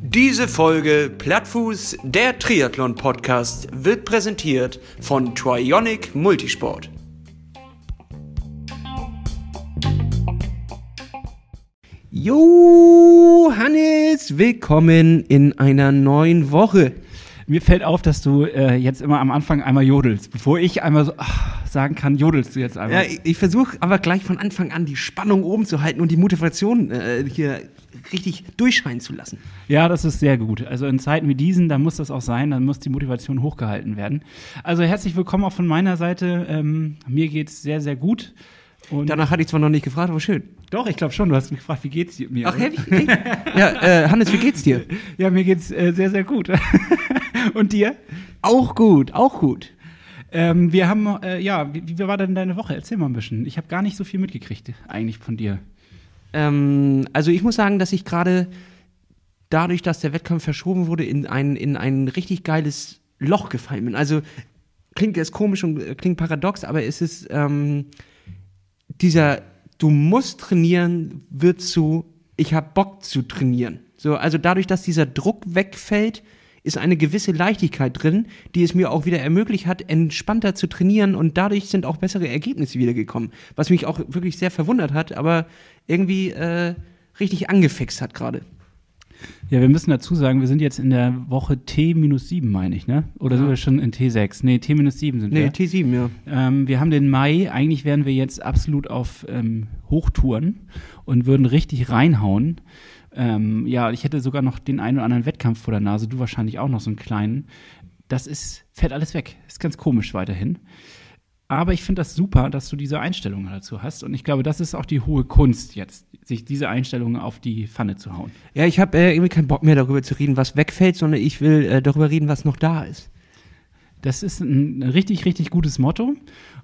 Diese Folge Plattfuß, der Triathlon-Podcast, wird präsentiert von Trionic Multisport. Jo, Hannes, willkommen in einer neuen Woche. Mir fällt auf, dass du äh, jetzt immer am Anfang einmal jodelst. Bevor ich einmal so ach, sagen kann, jodelst du jetzt einmal. Ja, ich, ich versuche aber gleich von Anfang an die Spannung oben zu halten und die Motivation äh, hier richtig durchscheinen zu lassen. Ja, das ist sehr gut. Also in Zeiten wie diesen, da muss das auch sein, dann muss die Motivation hochgehalten werden. Also herzlich willkommen auch von meiner Seite. Ähm, mir geht's sehr, sehr gut. Und Danach hatte ich zwar noch nicht gefragt, aber schön. Doch, ich glaube schon. Du hast mich gefragt, wie geht's dir? Mir, Ach, hey, wie, Ja, äh, Hannes, wie geht's dir? Ja, mir geht's äh, sehr, sehr gut. Und dir? Auch gut, auch gut. Ähm, wir haben, äh, ja, wie, wie war denn deine Woche? Erzähl mal ein bisschen. Ich habe gar nicht so viel mitgekriegt, eigentlich von dir. Ähm, also ich muss sagen, dass ich gerade dadurch, dass der Wettkampf verschoben wurde, in ein, in ein richtig geiles Loch gefallen bin. Also klingt jetzt komisch und äh, klingt paradox, aber es ist ähm, dieser, du musst trainieren, wird zu, ich habe Bock zu trainieren. So, also dadurch, dass dieser Druck wegfällt, ist eine gewisse Leichtigkeit drin, die es mir auch wieder ermöglicht hat, entspannter zu trainieren und dadurch sind auch bessere Ergebnisse wiedergekommen. Was mich auch wirklich sehr verwundert hat, aber irgendwie äh, richtig angefixt hat gerade. Ja, wir müssen dazu sagen, wir sind jetzt in der Woche T-7, meine ich, ne? Oder ja. sind wir schon in T6? Nee, T-7 sind wir. Nee, T7, ja. Ähm, wir haben den Mai, eigentlich wären wir jetzt absolut auf ähm, Hochtouren und würden richtig reinhauen. Ähm, ja, ich hätte sogar noch den einen oder anderen Wettkampf vor der Nase, du wahrscheinlich auch noch so einen kleinen. Das ist, fällt alles weg. Ist ganz komisch weiterhin. Aber ich finde das super, dass du diese Einstellung dazu hast. Und ich glaube, das ist auch die hohe Kunst jetzt, sich diese Einstellungen auf die Pfanne zu hauen. Ja, ich habe äh, irgendwie keinen Bock mehr darüber zu reden, was wegfällt, sondern ich will äh, darüber reden, was noch da ist. Das ist ein richtig, richtig gutes Motto.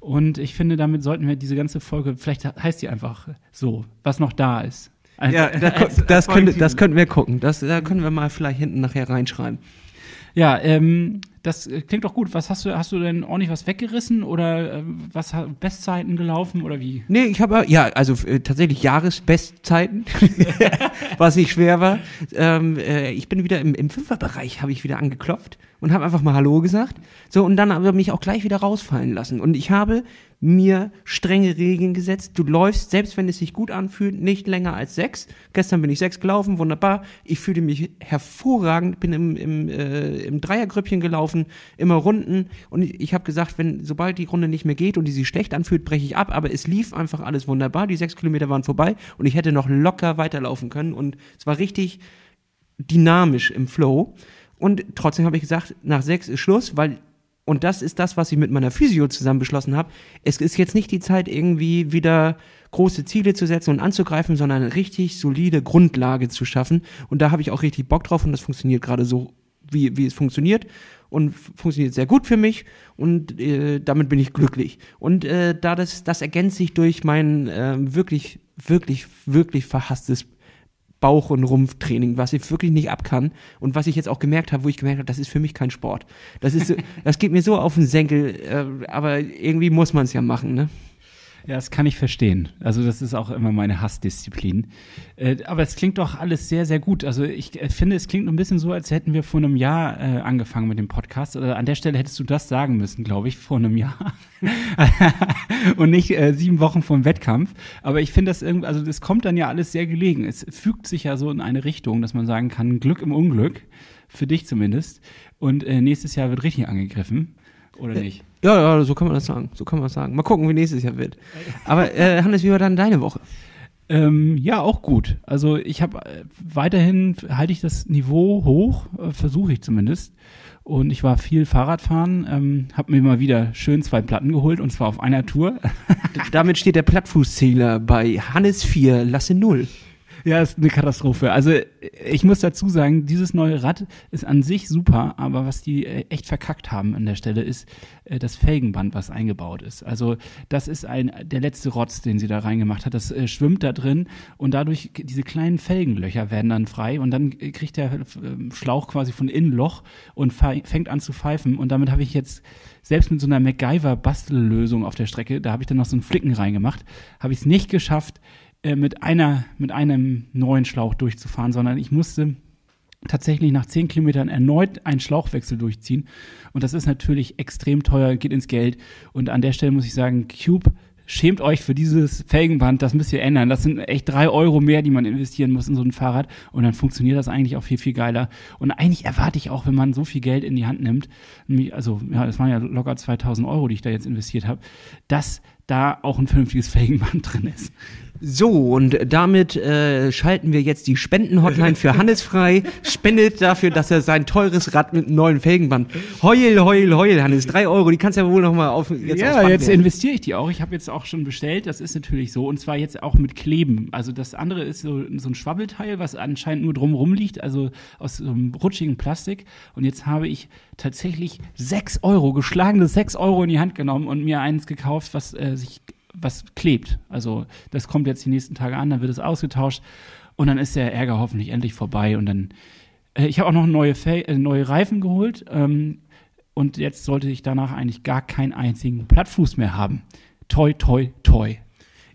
Und ich finde, damit sollten wir diese ganze Folge, vielleicht heißt die einfach so, was noch da ist. Ein, ja, da, als, das, könnte, das könnten wir gucken. Das, da können wir mal vielleicht hinten nachher reinschreiben. Ja, ähm, das klingt doch gut. Was hast du, hast du denn ordentlich was weggerissen oder äh, was Bestzeiten gelaufen oder wie? Nee, ich habe ja, also äh, tatsächlich Jahresbestzeiten, was nicht schwer war. Ähm, äh, ich bin wieder im, im Fünferbereich, habe ich wieder angeklopft und habe einfach mal Hallo gesagt. So, und dann habe ich mich auch gleich wieder rausfallen lassen. Und ich habe mir strenge Regeln gesetzt. Du läufst, selbst wenn es sich gut anfühlt, nicht länger als sechs. Gestern bin ich sechs gelaufen, wunderbar. Ich fühlte mich hervorragend, bin im, im, äh, im Dreiergrüppchen gelaufen, immer Runden. Und ich, ich habe gesagt, wenn sobald die Runde nicht mehr geht und die sich schlecht anfühlt, breche ich ab. Aber es lief einfach alles wunderbar. Die sechs Kilometer waren vorbei und ich hätte noch locker weiterlaufen können. Und es war richtig dynamisch im Flow. Und trotzdem habe ich gesagt, nach sechs ist Schluss, weil und das ist das, was ich mit meiner Physio zusammen beschlossen habe. Es ist jetzt nicht die Zeit, irgendwie wieder große Ziele zu setzen und anzugreifen, sondern eine richtig solide Grundlage zu schaffen. Und da habe ich auch richtig Bock drauf und das funktioniert gerade so, wie, wie es funktioniert. Und funktioniert sehr gut für mich und äh, damit bin ich glücklich. Und äh, da das, das ergänzt sich durch mein äh, wirklich, wirklich, wirklich verhasstes Bauch- und Rumpftraining, was ich wirklich nicht ab kann und was ich jetzt auch gemerkt habe, wo ich gemerkt habe, das ist für mich kein Sport. Das ist, das geht mir so auf den Senkel, äh, aber irgendwie muss man es ja machen, ne? Ja, das kann ich verstehen. Also das ist auch immer meine Hassdisziplin. Äh, aber es klingt doch alles sehr, sehr gut. Also ich äh, finde, es klingt ein bisschen so, als hätten wir vor einem Jahr äh, angefangen mit dem Podcast. Oder an der Stelle hättest du das sagen müssen, glaube ich, vor einem Jahr. Und nicht äh, sieben Wochen vor dem Wettkampf. Aber ich finde das irgendwie, also das kommt dann ja alles sehr gelegen. Es fügt sich ja so in eine Richtung, dass man sagen kann, Glück im Unglück. Für dich zumindest. Und äh, nächstes Jahr wird richtig angegriffen. Oder nicht? Ja, ja, so kann man das sagen. So kann man das sagen. Mal gucken, wie nächstes Jahr wird. Aber äh, Hannes, wie war dann deine Woche? Ähm, ja, auch gut. Also ich habe äh, weiterhin halte ich das Niveau hoch, äh, versuche ich zumindest. Und ich war viel Fahrradfahren, ähm, habe mir mal wieder schön zwei Platten geholt und zwar auf einer Tour. Damit steht der Plattfußzähler bei Hannes 4, Lasse 0. Ja, ist eine Katastrophe. Also ich muss dazu sagen, dieses neue Rad ist an sich super, aber was die äh, echt verkackt haben an der Stelle ist äh, das Felgenband, was eingebaut ist. Also das ist ein der letzte Rotz, den sie da reingemacht hat. Das äh, schwimmt da drin und dadurch diese kleinen Felgenlöcher werden dann frei und dann kriegt der Schlauch quasi von innen Loch und fängt an zu pfeifen und damit habe ich jetzt selbst mit so einer MacGyver Bastellösung auf der Strecke, da habe ich dann noch so einen Flicken reingemacht, habe ich es nicht geschafft, äh, mit einer, mit einem neuen Schlauch durchzufahren, sondern ich musste tatsächlich nach zehn Kilometern erneut einen Schlauchwechsel durchziehen. Und das ist natürlich extrem teuer, geht ins Geld. Und an der Stelle muss ich sagen, Cube schämt euch für dieses Felgenband, das müsst ihr ändern. Das sind echt drei Euro mehr, die man investieren muss in so ein Fahrrad. Und dann funktioniert das eigentlich auch viel, viel geiler. Und eigentlich erwarte ich auch, wenn man so viel Geld in die Hand nimmt, also ja, das waren ja locker 2000 Euro, die ich da jetzt investiert habe, dass da auch ein vernünftiges Felgenband drin ist. So, und damit äh, schalten wir jetzt die Spendenhotline für Hannes frei. Spendet dafür, dass er sein teures Rad mit einem neuen Felgenband. Heul, heul, heul, Hannes. Drei Euro, die kannst du ja wohl noch mal auf jetzt Ja, jetzt werden. investiere ich die auch. Ich habe jetzt auch schon bestellt. Das ist natürlich so. Und zwar jetzt auch mit Kleben. Also das andere ist so, so ein Schwabbelteil, was anscheinend nur drumherum liegt. Also aus so einem rutschigen Plastik. Und jetzt habe ich tatsächlich sechs Euro, geschlagene sechs Euro in die Hand genommen und mir eins gekauft, was äh, sich was klebt. Also das kommt jetzt die nächsten Tage an, dann wird es ausgetauscht und dann ist der Ärger hoffentlich endlich vorbei und dann. Äh, ich habe auch noch neue, Fe äh, neue Reifen geholt ähm, und jetzt sollte ich danach eigentlich gar keinen einzigen Plattfuß mehr haben. Toi, toi, toi.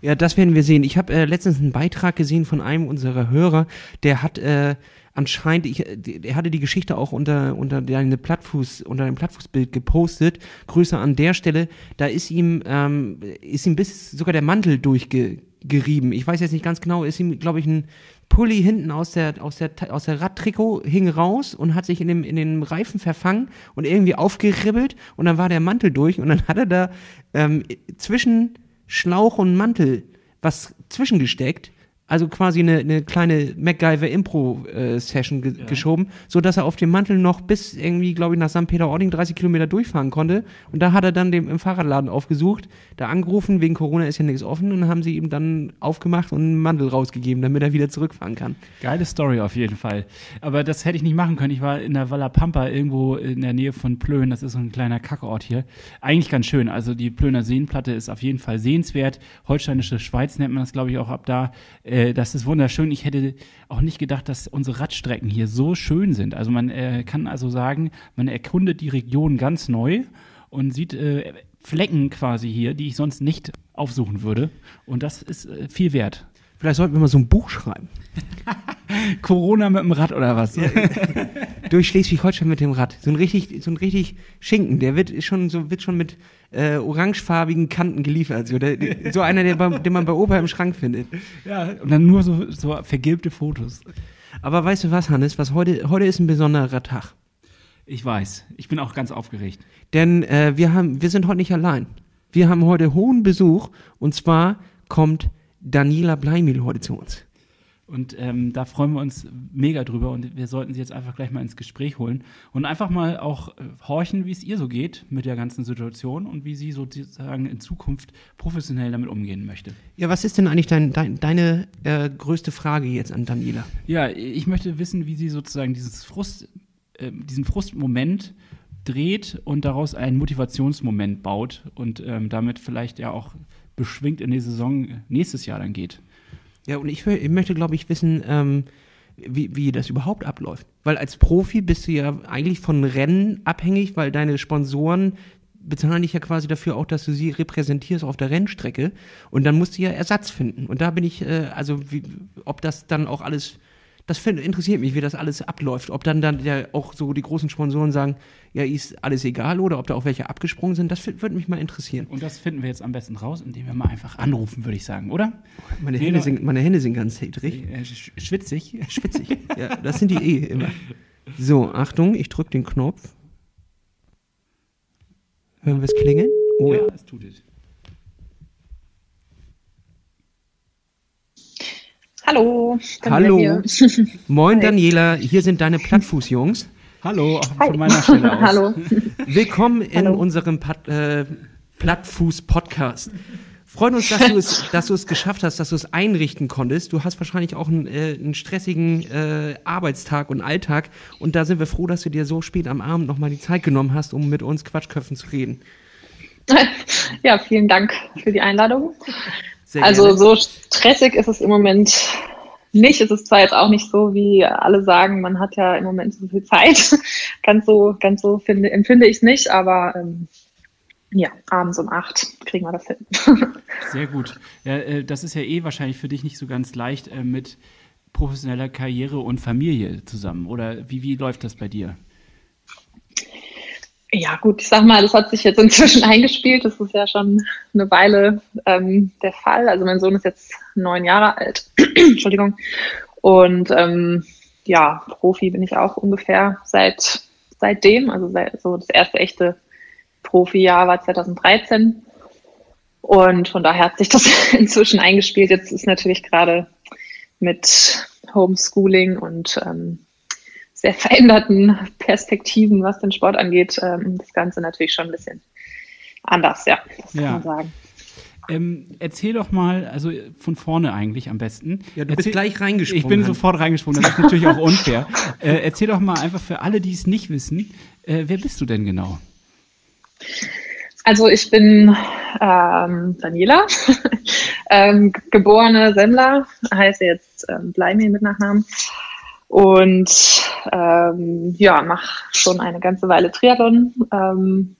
Ja, das werden wir sehen. Ich habe äh, letztens einen Beitrag gesehen von einem unserer Hörer, der hat äh, anscheinend, ich, er hatte die Geschichte auch unter, unter deine Plattfuß, unter dem Plattfußbild gepostet. Grüße an der Stelle. Da ist ihm, ähm, ist ihm bis sogar der Mantel durchgerieben. Ich weiß jetzt nicht ganz genau, ist ihm, glaube ich, ein Pulli hinten aus der, aus der, aus der Radtrikot hing raus und hat sich in dem, in den Reifen verfangen und irgendwie aufgeribbelt und dann war der Mantel durch und dann hat er da ähm, zwischen Schlauch und Mantel was zwischengesteckt also quasi eine, eine kleine MacGyver-Impro-Session ge ja. geschoben, so dass er auf dem Mantel noch bis irgendwie, glaube ich, nach St. Peter-Ording 30 Kilometer durchfahren konnte. Und da hat er dann dem, im Fahrradladen aufgesucht, da angerufen, wegen Corona ist ja nichts offen, und haben sie ihm dann aufgemacht und einen Mantel rausgegeben, damit er wieder zurückfahren kann. Geile Story auf jeden Fall. Aber das hätte ich nicht machen können. Ich war in der Valla Pampa, irgendwo in der Nähe von Plön, das ist so ein kleiner Kackort hier. Eigentlich ganz schön. Also die Plöner Seenplatte ist auf jeden Fall sehenswert. Holsteinische Schweiz nennt man das, glaube ich, auch ab da. Äh, äh, das ist wunderschön. Ich hätte auch nicht gedacht, dass unsere Radstrecken hier so schön sind. Also man äh, kann also sagen, man erkundet die Region ganz neu und sieht äh, Flecken quasi hier, die ich sonst nicht aufsuchen würde. Und das ist äh, viel wert. Vielleicht sollten wir mal so ein Buch schreiben. Corona mit dem Rad oder was? Durch Schleswig-Holstein mit dem Rad. So ein richtig, so ein richtig Schinken. Der wird schon so wird schon mit äh, orangefarbigen Kanten geliefert. So, der, so einer, der den man bei Opa im Schrank findet. Ja, und dann nur so, so vergilbte Fotos. Aber weißt du was, Hannes? Was heute, heute ist ein besonderer Tag. Ich weiß. Ich bin auch ganz aufgeregt. Denn äh, wir, haben, wir sind heute nicht allein. Wir haben heute hohen Besuch. Und zwar kommt Daniela Bleimil heute zu uns. Und ähm, da freuen wir uns mega drüber und wir sollten sie jetzt einfach gleich mal ins Gespräch holen und einfach mal auch äh, horchen, wie es ihr so geht mit der ganzen Situation und wie sie sozusagen in Zukunft professionell damit umgehen möchte. Ja, was ist denn eigentlich dein, dein, deine äh, größte Frage jetzt an Daniela? Ja, ich möchte wissen, wie sie sozusagen dieses Frust, äh, diesen Frustmoment dreht und daraus einen Motivationsmoment baut und ähm, damit vielleicht ja auch beschwingt in die Saison nächstes Jahr dann geht. Ja, und ich, ich möchte, glaube ich, wissen, ähm, wie, wie das überhaupt abläuft. Weil als Profi bist du ja eigentlich von Rennen abhängig, weil deine Sponsoren bezahlen dich ja quasi dafür auch, dass du sie repräsentierst auf der Rennstrecke. Und dann musst du ja Ersatz finden. Und da bin ich, äh, also wie, ob das dann auch alles das find, interessiert mich, wie das alles abläuft. Ob dann, dann ja auch so die großen Sponsoren sagen, ja, ist alles egal oder ob da auch welche abgesprungen sind, das würde mich mal interessieren. Und das finden wir jetzt am besten raus, indem wir mal einfach anrufen, würde ich sagen, oder? Meine, Hände sind, meine Hände sind ganz hedrig. Äh, schwitzig. Schwitzig, ja, das sind die eh immer. So, Achtung, ich drücke den Knopf. Hören wir es klingeln? Oh ja, es tut es. Hallo. Hallo. Moin Daniela, hier sind deine Plattfußjungs. Hallo, auch von meiner Stelle aus. Hallo. Willkommen in Hallo. unserem äh, Plattfuß-Podcast. Freuen uns, dass du es, dass du es geschafft hast, dass du es einrichten konntest. Du hast wahrscheinlich auch einen, äh, einen stressigen äh, Arbeitstag und Alltag. Und da sind wir froh, dass du dir so spät am Abend nochmal die Zeit genommen hast, um mit uns Quatschköpfen zu reden. Ja, vielen Dank für die Einladung. Sehr also gerne. so stressig ist es im Moment nicht. Es ist zwar jetzt auch nicht so, wie alle sagen, man hat ja im Moment so viel Zeit. ganz so, ganz so finde, empfinde ich es nicht, aber ähm, ja, abends um acht kriegen wir das hin. Sehr gut. Ja, äh, das ist ja eh wahrscheinlich für dich nicht so ganz leicht äh, mit professioneller Karriere und Familie zusammen. Oder wie, wie läuft das bei dir? Ja, gut, ich sag mal, das hat sich jetzt inzwischen eingespielt. Das ist ja schon eine Weile ähm, der Fall. Also mein Sohn ist jetzt neun Jahre alt. Entschuldigung. Und ähm, ja, Profi bin ich auch ungefähr seit seitdem. Also seit, so das erste echte Profi-Jahr war 2013. Und von daher hat sich das inzwischen eingespielt. Jetzt ist natürlich gerade mit Homeschooling und ähm, sehr veränderten Perspektiven, was den Sport angeht, ähm, das Ganze natürlich schon ein bisschen anders, ja, das kann ja. man sagen. Ähm, erzähl doch mal, also von vorne eigentlich am besten. Ja, du erzähl, bist gleich reingesprungen. Ich bin sofort reingesprungen, das ist natürlich auch unfair. Äh, erzähl doch mal einfach für alle, die es nicht wissen, äh, wer bist du denn genau? Also ich bin ähm, Daniela, ähm, geborene Semmler, heiße jetzt ähm, Bleimir mit Nachnamen und ähm, ja, mache schon eine ganze Weile Triathlon. Ähm,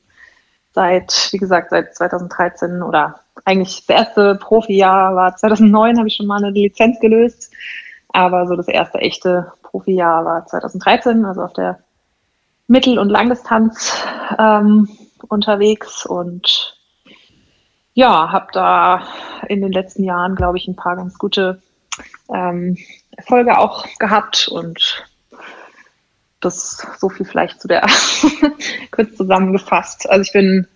seit, wie gesagt, seit 2013 oder eigentlich das erste Profijahr war 2009, habe ich schon mal eine Lizenz gelöst. Aber so das erste echte Profijahr war 2013, also auf der Mittel- und Langdistanz ähm, unterwegs und ja, habe da in den letzten Jahren, glaube ich, ein paar ganz gute ähm, Erfolge auch gehabt und das so viel vielleicht zu der kurz zusammengefasst. Also ich bin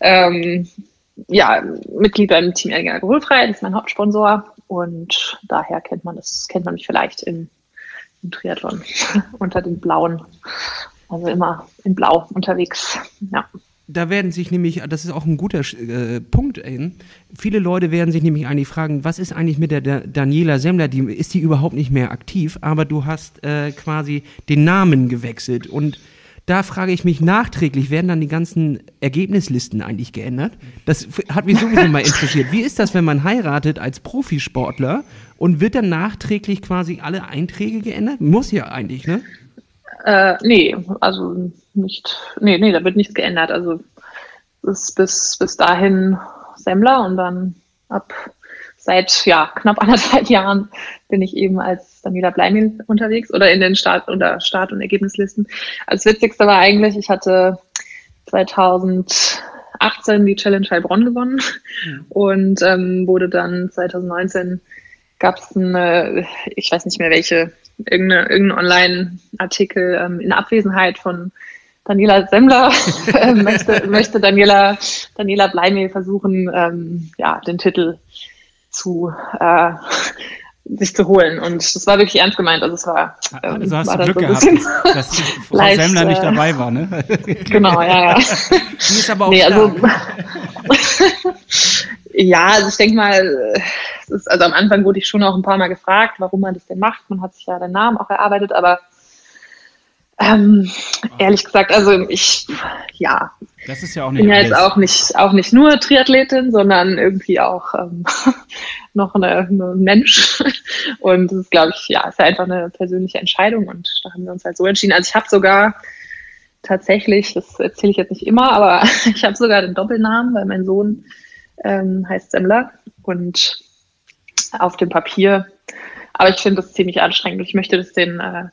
ähm, ja Mitglied beim Team Erdinger Alkoholfrei, das ist mein Hauptsponsor und daher kennt man das, kennt man mich vielleicht im, im Triathlon unter den blauen, also immer in Blau unterwegs. Ja da werden sich nämlich, das ist auch ein guter äh, Punkt, äh, viele Leute werden sich nämlich eigentlich fragen, was ist eigentlich mit der da Daniela Semmler, die, ist die überhaupt nicht mehr aktiv, aber du hast äh, quasi den Namen gewechselt und da frage ich mich nachträglich, werden dann die ganzen Ergebnislisten eigentlich geändert? Das hat mich sowieso mal interessiert. Wie ist das, wenn man heiratet als Profisportler und wird dann nachträglich quasi alle Einträge geändert? Muss ja eigentlich, ne? Äh, nee, also nicht, nee, nee, da wird nichts geändert. Also es ist bis, bis dahin Semmler und dann ab seit ja, knapp anderthalb Jahren bin ich eben als Daniela Bleimil unterwegs oder in den Start- oder Start- und Ergebnislisten. Als witzigste war eigentlich, ich hatte 2018 die Challenge Heilbronn gewonnen und ähm, wurde dann 2019 gab es eine, ich weiß nicht mehr welche, irgendeine, irgendein Online-Artikel ähm, in Abwesenheit von Daniela Semmler äh, möchte, möchte Daniela, Daniela Bleimel versuchen, ähm, ja, den Titel zu äh, sich zu holen. Und das war wirklich ernst gemeint. Also es war. Ähm, also hast war du Glück so gehabt, dass Frau leicht, Semmler nicht äh, dabei war, ne? genau, ja, ja. Die ist aber auch nee, also, Ja, also ich denke mal, ist, also am Anfang wurde ich schon auch ein paar Mal gefragt, warum man das denn macht. Man hat sich ja den Namen auch erarbeitet, aber ähm, ehrlich gesagt, also ich, ja. Das ist ja auch nicht bin ja jetzt auch nicht, auch nicht nur Triathletin, sondern irgendwie auch ähm, noch eine, eine Mensch. Und das ist, glaube ich, ja, ist ja einfach eine persönliche Entscheidung und da haben wir uns halt so entschieden. Also ich habe sogar tatsächlich, das erzähle ich jetzt nicht immer, aber ich habe sogar den Doppelnamen, weil mein Sohn ähm, heißt Semmler und auf dem Papier. Aber ich finde das ziemlich anstrengend. Ich möchte das den, äh,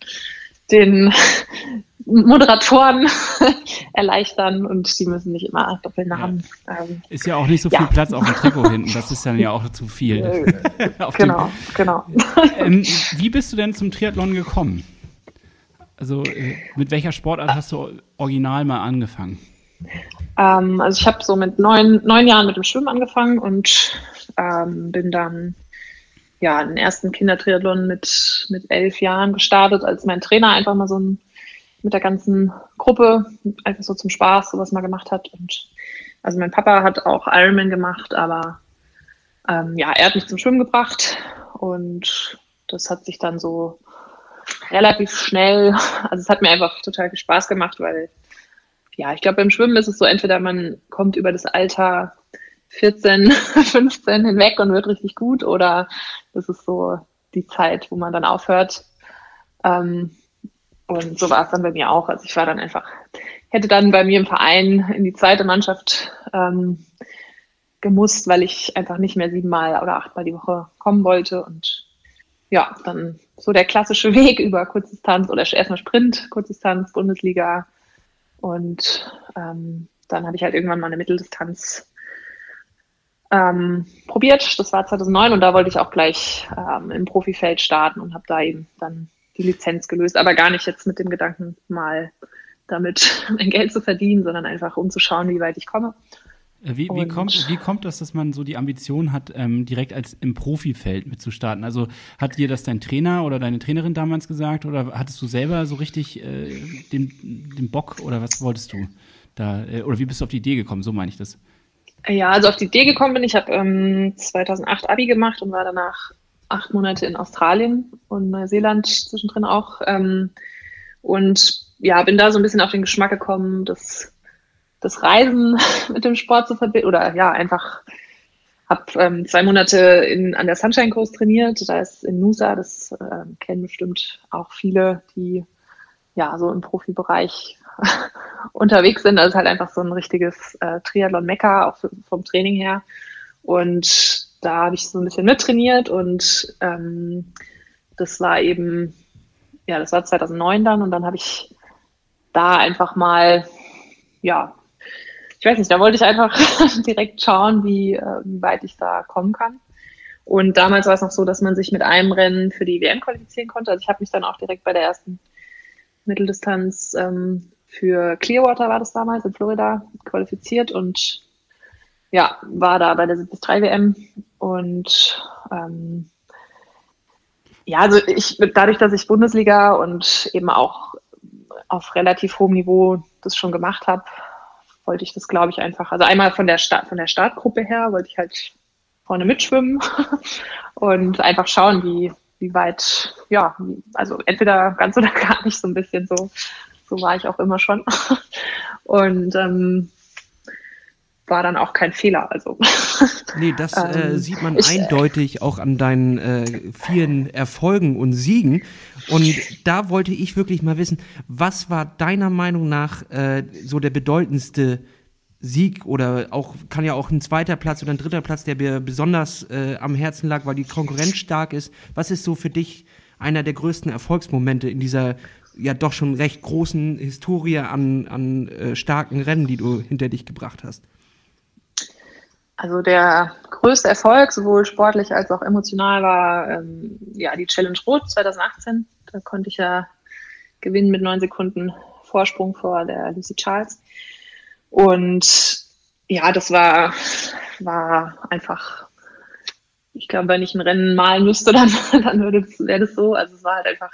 den Moderatoren erleichtern und die müssen nicht immer Doppelnamen. Ja. Ähm, ist ja auch nicht so viel ja. Platz auf dem Trikot hinten. Das ist dann ja auch zu viel. genau, genau. Ähm, wie bist du denn zum Triathlon gekommen? Also äh, mit welcher Sportart hast du original mal angefangen? Ähm, also ich habe so mit neun, neun Jahren mit dem Schwimmen angefangen und ähm, bin dann ja den ersten Kindertriathlon mit, mit elf Jahren gestartet, als mein Trainer einfach mal so ein, mit der ganzen Gruppe einfach so zum Spaß sowas mal gemacht hat. Und also mein Papa hat auch Ironman gemacht, aber ähm, ja, er hat mich zum Schwimmen gebracht und das hat sich dann so relativ schnell, also es hat mir einfach total viel Spaß gemacht, weil ja, ich glaube, beim Schwimmen ist es so, entweder man kommt über das Alter 14, 15 hinweg und wird richtig gut oder das ist so die Zeit, wo man dann aufhört. Ähm, und so war es dann bei mir auch. Also ich war dann einfach hätte dann bei mir im Verein in die zweite Mannschaft ähm, gemusst, weil ich einfach nicht mehr siebenmal oder achtmal die Woche kommen wollte. Und ja, dann so der klassische Weg über Kurzdistanz oder erstmal Sprint, Kurzdistanz, Bundesliga. Und ähm, dann habe ich halt irgendwann mal eine Mitteldistanz ähm, probiert. Das war 2009 und da wollte ich auch gleich ähm, im Profifeld starten und habe da eben dann die Lizenz gelöst, aber gar nicht jetzt mit dem Gedanken, mal damit mein Geld zu verdienen, sondern einfach um zu schauen, wie weit ich komme. Äh, wie, wie, kommt, wie kommt das, dass man so die Ambition hat, ähm, direkt als im Profifeld mitzustarten? Also hat dir das dein Trainer oder deine Trainerin damals gesagt oder hattest du selber so richtig äh, den, den Bock oder was wolltest du da? Äh, oder wie bist du auf die Idee gekommen? So meine ich das. Ja, also auf die Idee gekommen bin ich, habe ähm, 2008 Abi gemacht und war danach acht Monate in Australien und Neuseeland zwischendrin auch. Ähm, und ja, bin da so ein bisschen auf den Geschmack gekommen, das, das Reisen mit dem Sport zu verbinden oder ja, einfach habe ähm, zwei Monate in, an der Sunshine Coast trainiert. Da ist in Nusa, das äh, kennen bestimmt auch viele, die ja so im Profibereich unterwegs sind. Das ist halt einfach so ein richtiges äh, Triathlon-Mecker, auch vom Training her. Und da habe ich so ein bisschen mittrainiert und ähm, das war eben, ja, das war 2009 dann und dann habe ich da einfach mal, ja, ich weiß nicht, da wollte ich einfach direkt schauen, wie, äh, wie weit ich da kommen kann. Und damals war es noch so, dass man sich mit einem Rennen für die WM qualifizieren konnte. Also ich habe mich dann auch direkt bei der ersten Mitteldistanz ähm, für Clearwater war das damals in Florida qualifiziert und ja, war da bei der 73 WM und ähm, ja, also ich dadurch, dass ich Bundesliga und eben auch auf relativ hohem Niveau das schon gemacht habe, wollte ich das, glaube ich, einfach. Also einmal von der Start, von der Startgruppe her wollte ich halt vorne mitschwimmen und einfach schauen, wie, wie weit, ja, also entweder ganz oder gar nicht so ein bisschen so. So war ich auch immer schon. Und ähm, war dann auch kein Fehler. Also. Nee, das äh, ähm, sieht man ich, äh, eindeutig auch an deinen äh, vielen Erfolgen und Siegen. Und da wollte ich wirklich mal wissen, was war deiner Meinung nach äh, so der bedeutendste Sieg oder auch kann ja auch ein zweiter Platz oder ein dritter Platz, der mir besonders äh, am Herzen lag, weil die Konkurrenz stark ist. Was ist so für dich einer der größten Erfolgsmomente in dieser ja doch schon recht großen Historie an, an äh, starken Rennen, die du hinter dich gebracht hast? Also der größte Erfolg, sowohl sportlich als auch emotional, war ähm, ja die Challenge Rot 2018. Da konnte ich ja gewinnen mit neun Sekunden Vorsprung vor der Lucy Charles. Und ja, das war, war einfach, ich glaube, wenn ich ein Rennen malen müsste, dann, dann wäre das so. Also es war halt einfach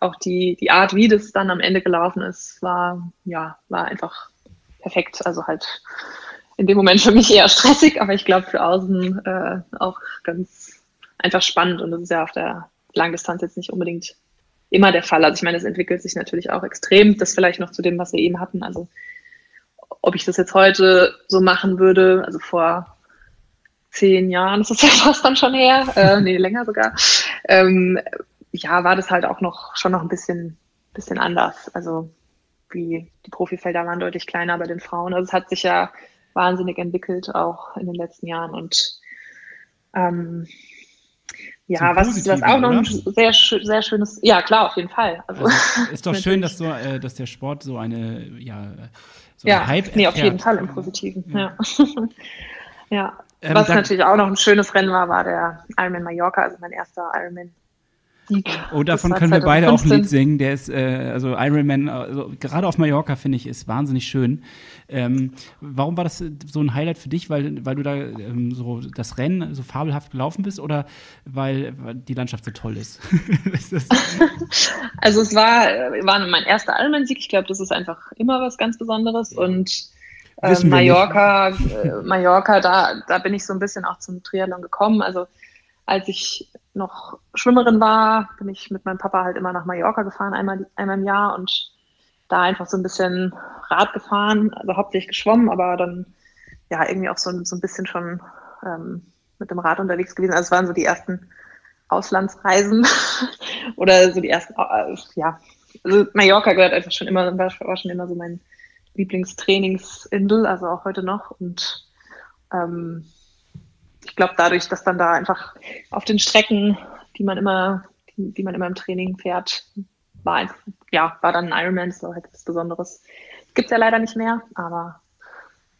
auch die, die Art, wie das dann am Ende gelaufen ist, war, ja, war einfach perfekt. Also halt in dem Moment für mich eher stressig, aber ich glaube für außen äh, auch ganz einfach spannend und das ist ja auf der Langdistanz jetzt nicht unbedingt immer der Fall. Also ich meine, es entwickelt sich natürlich auch extrem. Das vielleicht noch zu dem, was wir eben hatten. Also ob ich das jetzt heute so machen würde, also vor zehn Jahren ist es ja fast dann schon her, äh, nee, länger sogar, ähm, ja, war das halt auch noch schon noch ein bisschen, bisschen anders. Also wie die Profifelder waren deutlich kleiner bei den Frauen. Also es hat sich ja wahnsinnig entwickelt, auch in den letzten Jahren. Und ähm, ja, was, was auch noch ein sehr, sehr schönes, ja klar, auf jeden Fall. Also, also ist doch schön, dass, so, äh, dass der Sport so eine, ja, so ja, Hype nee, auf jeden Fall im Positiven. Ja. ja. ja. Ähm, was natürlich auch noch ein schönes Rennen war, war der Ironman Mallorca, also mein erster Ironman Oh, davon können wir beide auch ein Lied singen. Der ist, äh, also Iron Man, also, gerade auf Mallorca finde ich, ist wahnsinnig schön. Ähm, warum war das so ein Highlight für dich? Weil, weil du da ähm, so das Rennen so fabelhaft gelaufen bist oder weil, weil die Landschaft so toll ist? also es war, war mein erster Ironman-Sieg. Ich glaube, das ist einfach immer was ganz Besonderes und äh, Mallorca, äh, Mallorca, da, da bin ich so ein bisschen auch zum Triathlon gekommen. Also als ich noch Schwimmerin war, bin ich mit meinem Papa halt immer nach Mallorca gefahren, einmal, einmal im Jahr und da einfach so ein bisschen Rad gefahren, also hauptsächlich geschwommen, aber dann ja irgendwie auch so, so ein bisschen schon ähm, mit dem Rad unterwegs gewesen. Also es waren so die ersten Auslandsreisen oder so die ersten, äh, ja, also Mallorca gehört einfach schon immer, war, schon immer so mein, Lieblingstrainingsinsel, also auch heute noch. Und ähm, ich glaube, dadurch, dass dann da einfach auf den Strecken, die man immer, die, die man immer im Training fährt, war ja, war dann ein Ironman, war halt was Besonderes. Gibt es ja leider nicht mehr, aber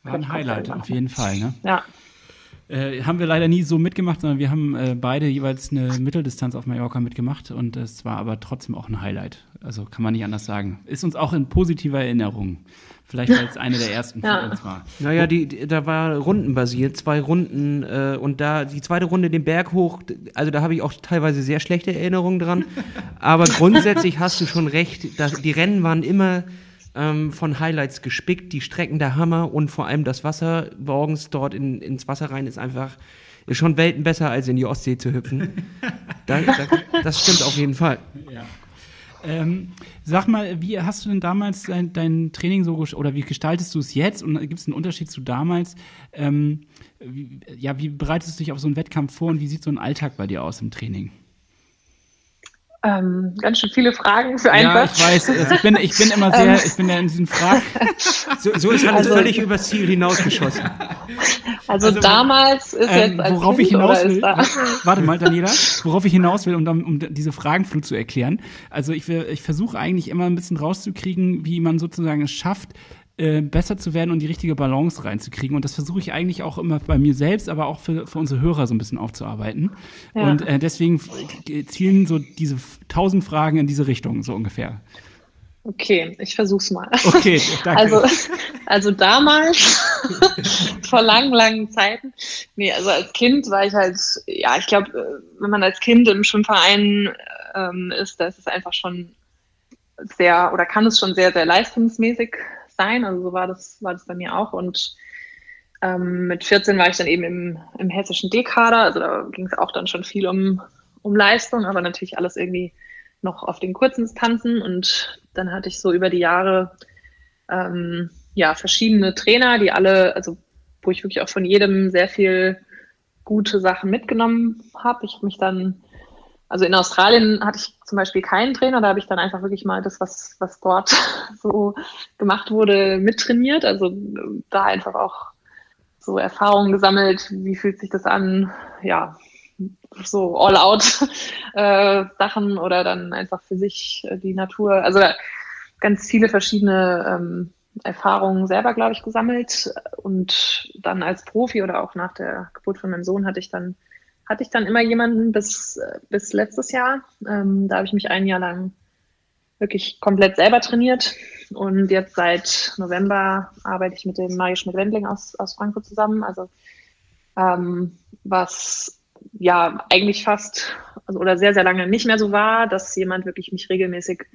war ein Highlight auf jeden Fall, ne? Ja. Äh, haben wir leider nie so mitgemacht, sondern wir haben äh, beide jeweils eine Mitteldistanz auf Mallorca mitgemacht und es war aber trotzdem auch ein Highlight. Also kann man nicht anders sagen. Ist uns auch in positiver Erinnerung. Vielleicht weil es eine der ersten ja. von uns war. Naja, die, die, da war rundenbasiert, zwei Runden äh, und da die zweite Runde den Berg hoch, also da habe ich auch teilweise sehr schlechte Erinnerungen dran. aber grundsätzlich hast du schon recht, dass die Rennen waren immer ähm, von Highlights gespickt. Die Strecken der Hammer und vor allem das Wasser morgens dort in, ins Wasser rein ist einfach ist schon Welten besser, als in die Ostsee zu hüpfen. da, da, das stimmt auf jeden Fall. Ja. Ähm, sag mal, wie hast du denn damals dein, dein Training so oder wie gestaltest du es jetzt und gibt es einen Unterschied zu damals? Ähm, wie, ja, wie bereitest du dich auf so einen Wettkampf vor und wie sieht so ein Alltag bei dir aus im Training? Ähm, ganz schön viele Fragen für einen Ja, ich weiß. Also ich, bin, ich bin immer sehr, ähm. ich bin ja in diesen Fragen. So, so ist alles also, völlig übers Ziel hinausgeschossen. Also, also damals ist ähm, jetzt als worauf kind ich hinaus will, warte mal, Daniela, worauf ich hinaus will, um, um diese Fragenflut zu erklären. Also ich, ich versuche eigentlich immer ein bisschen rauszukriegen, wie man sozusagen es schafft, äh, besser zu werden und die richtige Balance reinzukriegen. Und das versuche ich eigentlich auch immer bei mir selbst, aber auch für, für unsere Hörer so ein bisschen aufzuarbeiten. Ja. Und äh, deswegen zielen so diese tausend Fragen in diese Richtung, so ungefähr. Okay, ich versuch's mal. Okay, danke. Also, also damals, vor langen, langen Zeiten, nee, also als Kind war ich halt, ja, ich glaube, äh, wenn man als Kind im Schwimmverein ähm, ist, da ist es einfach schon sehr, oder kann es schon sehr, sehr leistungsmäßig sein. Also so war das, war das bei mir auch. Und ähm, mit 14 war ich dann eben im, im hessischen D-Kader. Also da ging es auch dann schon viel um, um Leistung, aber natürlich alles irgendwie noch auf den kurzen Distanzen. Und dann hatte ich so über die Jahre ähm, ja verschiedene Trainer, die alle, also wo ich wirklich auch von jedem sehr viel gute Sachen mitgenommen habe. Ich habe mich dann also in Australien hatte ich zum Beispiel keinen Trainer, da habe ich dann einfach wirklich mal das, was, was dort so gemacht wurde, mittrainiert. Also da einfach auch so Erfahrungen gesammelt, wie fühlt sich das an, ja, so all-out äh, oder dann einfach für sich äh, die Natur. Also ganz viele verschiedene ähm, Erfahrungen selber, glaube ich, gesammelt. Und dann als Profi oder auch nach der Geburt von meinem Sohn hatte ich dann hatte ich dann immer jemanden bis, bis letztes Jahr. Ähm, da habe ich mich ein Jahr lang wirklich komplett selber trainiert. Und jetzt seit November arbeite ich mit dem Mario Schmidt-Wendling aus, aus Frankfurt zusammen. Also ähm, was ja eigentlich fast also, oder sehr, sehr lange nicht mehr so war, dass jemand wirklich mich regelmäßig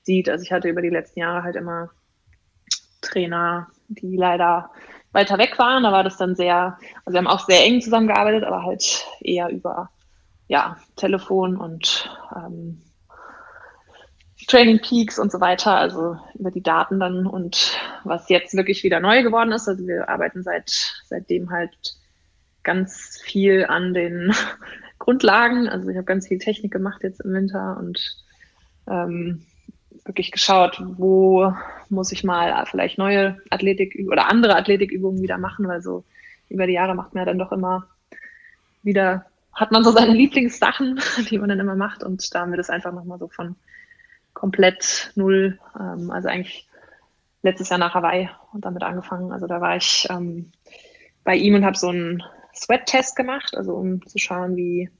sieht. Also ich hatte über die letzten Jahre halt immer Trainer, die leider weiter weg waren. Da war das dann sehr, also wir haben auch sehr eng zusammengearbeitet, aber halt eher über ja, Telefon und ähm, Training Peaks und so weiter, also über die Daten dann und was jetzt wirklich wieder neu geworden ist. Also wir arbeiten seit seitdem halt ganz viel an den Grundlagen. Also ich habe ganz viel Technik gemacht jetzt im Winter und ähm, wirklich geschaut, wo muss ich mal vielleicht neue Athletik oder andere Athletikübungen wieder machen, weil so über die Jahre macht man ja dann doch immer wieder, hat man so seine Lieblingssachen, die man dann immer macht und da haben wir das einfach nochmal so von komplett null, ähm, also eigentlich letztes Jahr nach Hawaii und damit angefangen. Also da war ich ähm, bei ihm und habe so einen Sweat-Test gemacht, also um zu schauen, wie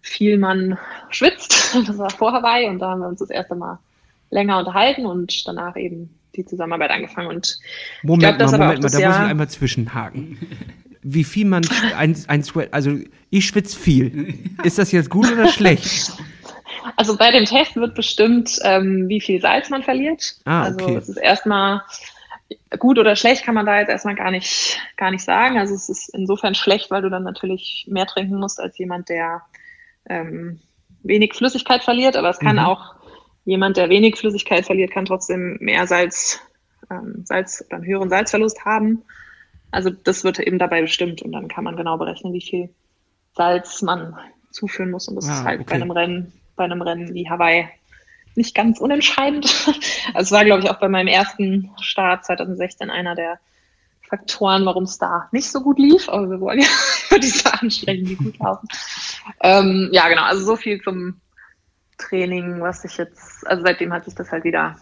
viel man schwitzt. Das war vor Hawaii und da haben wir uns das erste Mal länger unterhalten und danach eben die Zusammenarbeit angefangen. Und Moment glaub, mal, Moment mal, da Jahr muss ich einmal zwischenhaken. Wie viel man ein, ein Sweat, also ich schwitze viel. Ist das jetzt gut oder schlecht? Also bei dem Test wird bestimmt, ähm, wie viel Salz man verliert. Ah, okay. Also es ist erstmal gut oder schlecht kann man da jetzt erstmal gar nicht, gar nicht sagen. Also es ist insofern schlecht, weil du dann natürlich mehr trinken musst als jemand, der ähm, wenig Flüssigkeit verliert. Aber es kann mhm. auch jemand, der wenig Flüssigkeit verliert, kann trotzdem mehr Salz, ähm, Salz oder einen höheren Salzverlust haben. Also das wird eben dabei bestimmt und dann kann man genau berechnen, wie viel Salz man zuführen muss. Und das ah, ist halt okay. bei einem Rennen, bei einem Rennen wie Hawaii nicht ganz unentscheidend. Also es war, glaube ich, auch bei meinem ersten Start 2016 einer der Faktoren, warum es da nicht so gut lief. Aber wir wollen ja über diese ansprechen, die gut laufen. Ähm, ja, genau. Also so viel zum Training, was ich jetzt, also seitdem hat sich das halt wieder,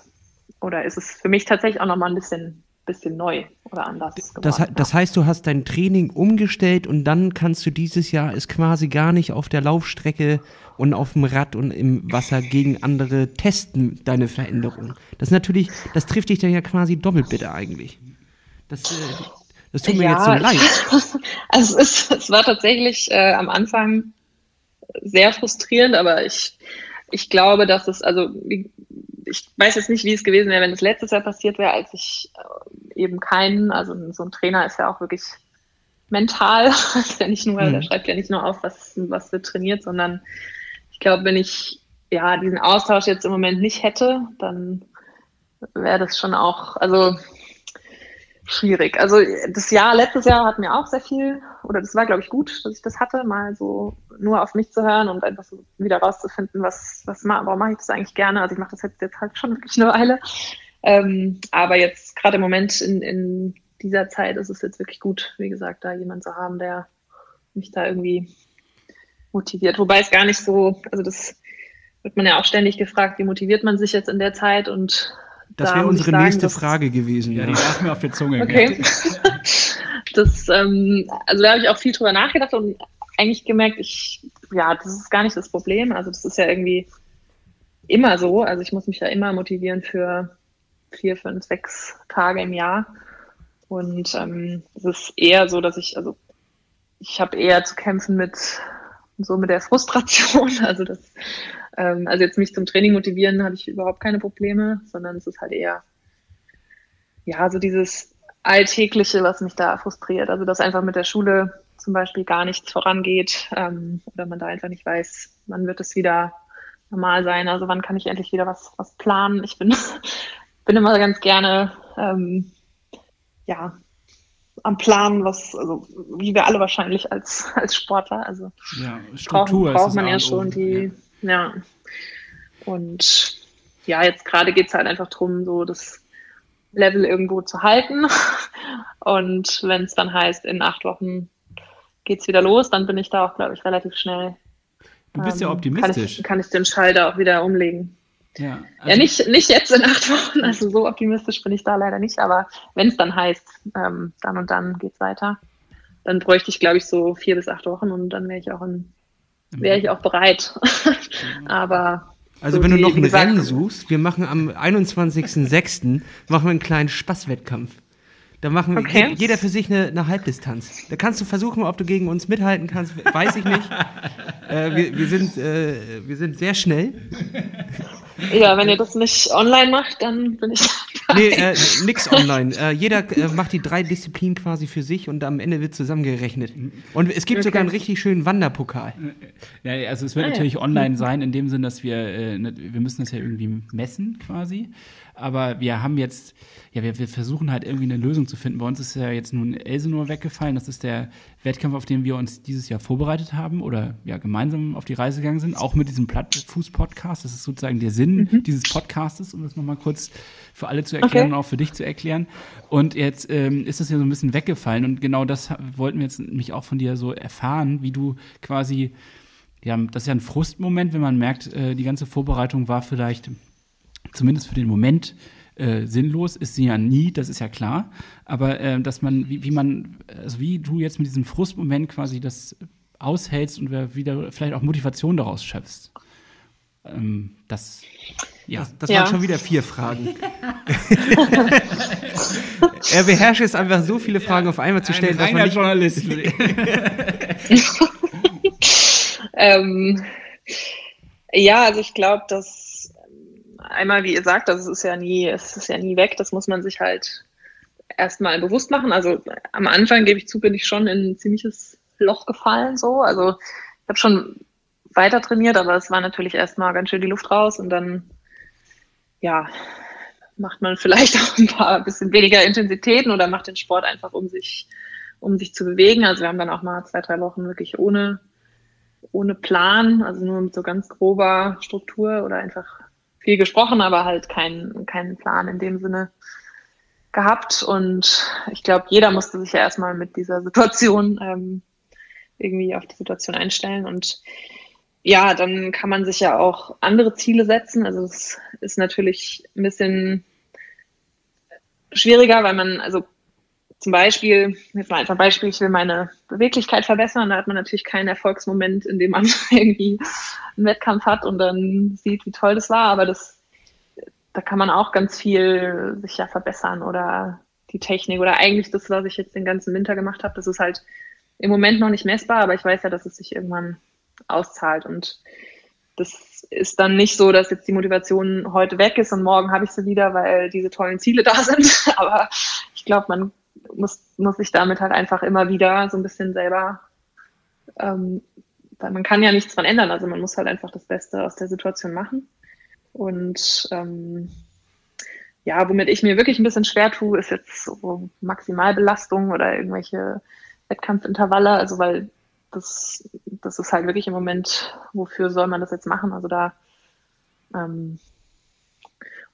oder ist es für mich tatsächlich auch nochmal ein bisschen bisschen neu oder anders geworden. Das, das, heißt, du hast dein Training umgestellt und dann kannst du dieses Jahr es quasi gar nicht auf der Laufstrecke und auf dem Rad und im Wasser gegen andere testen, deine Veränderung. Das ist natürlich, das trifft dich dann ja quasi doppelt bitte eigentlich. Das, äh, das tut mir ja, jetzt so leid. Also es, es war tatsächlich äh, am Anfang sehr frustrierend, aber ich, ich glaube, dass es, also ich weiß jetzt nicht, wie es gewesen wäre, wenn es letztes Jahr passiert wäre, als ich äh, eben keinen, also so ein Trainer ist ja auch wirklich mental, ist ja nicht nur, mhm. der schreibt ja nicht nur auf, was, was wird trainiert, sondern ich glaube, wenn ich ja diesen Austausch jetzt im Moment nicht hätte, dann wäre das schon auch, also schwierig. Also das Jahr, letztes Jahr hat mir auch sehr viel, oder das war, glaube ich, gut, dass ich das hatte, mal so nur auf mich zu hören und einfach so wieder rauszufinden, was, was warum mache ich das eigentlich gerne. Also ich mache das jetzt, jetzt halt schon wirklich eine Weile. Ähm, aber jetzt gerade im Moment in, in dieser Zeit ist es jetzt wirklich gut, wie gesagt, da jemand zu haben, der mich da irgendwie motiviert. Wobei es gar nicht so, also das wird man ja auch ständig gefragt, wie motiviert man sich jetzt in der Zeit und das da wäre unsere sagen, nächste Frage gewesen. Ja, die lag mir auf der Zunge. Okay. das, ähm, also da habe ich auch viel drüber nachgedacht und eigentlich gemerkt, ich, ja, das ist gar nicht das Problem. Also das ist ja irgendwie immer so. Also ich muss mich ja immer motivieren für vier, fünf, sechs Tage im Jahr. Und ähm, es ist eher so, dass ich, also ich habe eher zu kämpfen mit so mit der Frustration. Also das ähm, also jetzt mich zum Training motivieren, habe ich überhaupt keine Probleme, sondern es ist halt eher, ja, so dieses Alltägliche, was mich da frustriert. Also dass einfach mit der Schule zum Beispiel gar nichts vorangeht ähm, oder man da einfach nicht weiß, wann wird es wieder normal sein. Also wann kann ich endlich wieder was, was planen. Ich bin, bin immer ganz gerne ähm, ja, am Planen, was, also wie wir alle wahrscheinlich als, als Sportler. Also ja, Struktur braucht, braucht man ja schon die, ja. Und ja, jetzt gerade geht es halt einfach darum, so das Level irgendwo zu halten. Und wenn es dann heißt, in acht Wochen geht es wieder los, dann bin ich da auch, glaube ich, relativ schnell. Du bist ähm, ja optimistisch. Kann ich, kann ich den Schalter auch wieder umlegen. Ja, also ja nicht, nicht jetzt in acht Wochen, also so optimistisch bin ich da leider nicht, aber wenn es dann heißt, ähm, dann und dann geht es weiter, dann bräuchte ich, glaube ich, so vier bis acht Wochen und dann wäre ich auch in wäre ich auch bereit. Aber. Also so wenn du noch ein Rennen suchst, wir machen am 21.06. machen wir einen kleinen Spaßwettkampf. Da machen okay. wir jeder für sich eine, eine, Halbdistanz. Da kannst du versuchen, ob du gegen uns mithalten kannst, weiß ich nicht. äh, wir, wir, sind, äh, wir sind sehr schnell. Ja, wenn ihr das nicht online macht, dann bin ich dabei. Nee, äh, nix online. Äh, jeder äh, macht die drei Disziplinen quasi für sich und am Ende wird zusammengerechnet. Und es gibt okay. sogar einen richtig schönen Wanderpokal. Ja, also es wird ah, natürlich ja. online sein, in dem Sinn, dass wir, äh, ne, wir müssen das ja irgendwie messen quasi. Aber wir haben jetzt, ja, wir, wir versuchen halt irgendwie eine Lösung zu finden. Bei uns ist ja jetzt nun Elsenor weggefallen. Das ist der Wettkampf, auf den wir uns dieses Jahr vorbereitet haben oder ja gemeinsam auf die Reise gegangen sind, auch mit diesem Plattfuß-Podcast. Das ist sozusagen der Sinn mhm. dieses Podcastes, um das nochmal kurz für alle zu erklären okay. und auch für dich zu erklären. Und jetzt ähm, ist das ja so ein bisschen weggefallen und genau das wollten wir jetzt mich auch von dir so erfahren, wie du quasi ja, das ist ja ein Frustmoment, wenn man merkt, äh, die ganze Vorbereitung war vielleicht zumindest für den Moment äh, sinnlos ist sie ja nie, das ist ja klar. Aber äh, dass man, wie, wie man, also wie du jetzt mit diesem Frustmoment quasi das aushältst und wieder vielleicht auch Motivation daraus schöpfst. Ähm, das, ja. Das, das ja. waren schon wieder vier Fragen. er beherrscht es einfach so viele Fragen ja, auf einmal zu stellen, dass man nicht Journalist. ähm, ja, also ich glaube, dass einmal, wie ihr sagt, das ist ja nie, es ist ja nie weg, das muss man sich halt erstmal bewusst machen. Also am Anfang, gebe ich zu, bin ich schon in ein ziemliches Loch gefallen, so. Also ich habe schon weiter trainiert, aber es war natürlich erstmal ganz schön die Luft raus und dann, ja, macht man vielleicht auch ein paar bisschen weniger Intensitäten oder macht den Sport einfach, um sich, um sich zu bewegen. Also wir haben dann auch mal zwei, drei Wochen wirklich ohne, ohne Plan, also nur mit so ganz grober Struktur oder einfach viel gesprochen, aber halt keinen keinen Plan in dem Sinne gehabt. Und ich glaube, jeder musste sich ja erstmal mit dieser Situation ähm, irgendwie auf die Situation einstellen. Und ja, dann kann man sich ja auch andere Ziele setzen. Also es ist natürlich ein bisschen schwieriger, weil man, also zum Beispiel, jetzt mal einfach ein Beispiel, ich will meine Beweglichkeit verbessern, da hat man natürlich keinen Erfolgsmoment, in dem man irgendwie einen Wettkampf hat und dann sieht, wie toll das war, aber das, da kann man auch ganz viel sich ja verbessern oder die Technik oder eigentlich das, was ich jetzt den ganzen Winter gemacht habe, das ist halt im Moment noch nicht messbar, aber ich weiß ja, dass es sich irgendwann auszahlt. Und das ist dann nicht so, dass jetzt die Motivation heute weg ist und morgen habe ich sie wieder, weil diese tollen Ziele da sind. Aber ich glaube, man muss, muss sich damit halt einfach immer wieder so ein bisschen selber, ähm, weil man kann ja nichts dran ändern. Also man muss halt einfach das Beste aus der Situation machen. Und ähm, ja, womit ich mir wirklich ein bisschen schwer tue, ist jetzt so Maximalbelastung oder irgendwelche Wettkampfintervalle. Also weil das, das ist halt wirklich im Moment, wofür soll man das jetzt machen? Also da ähm,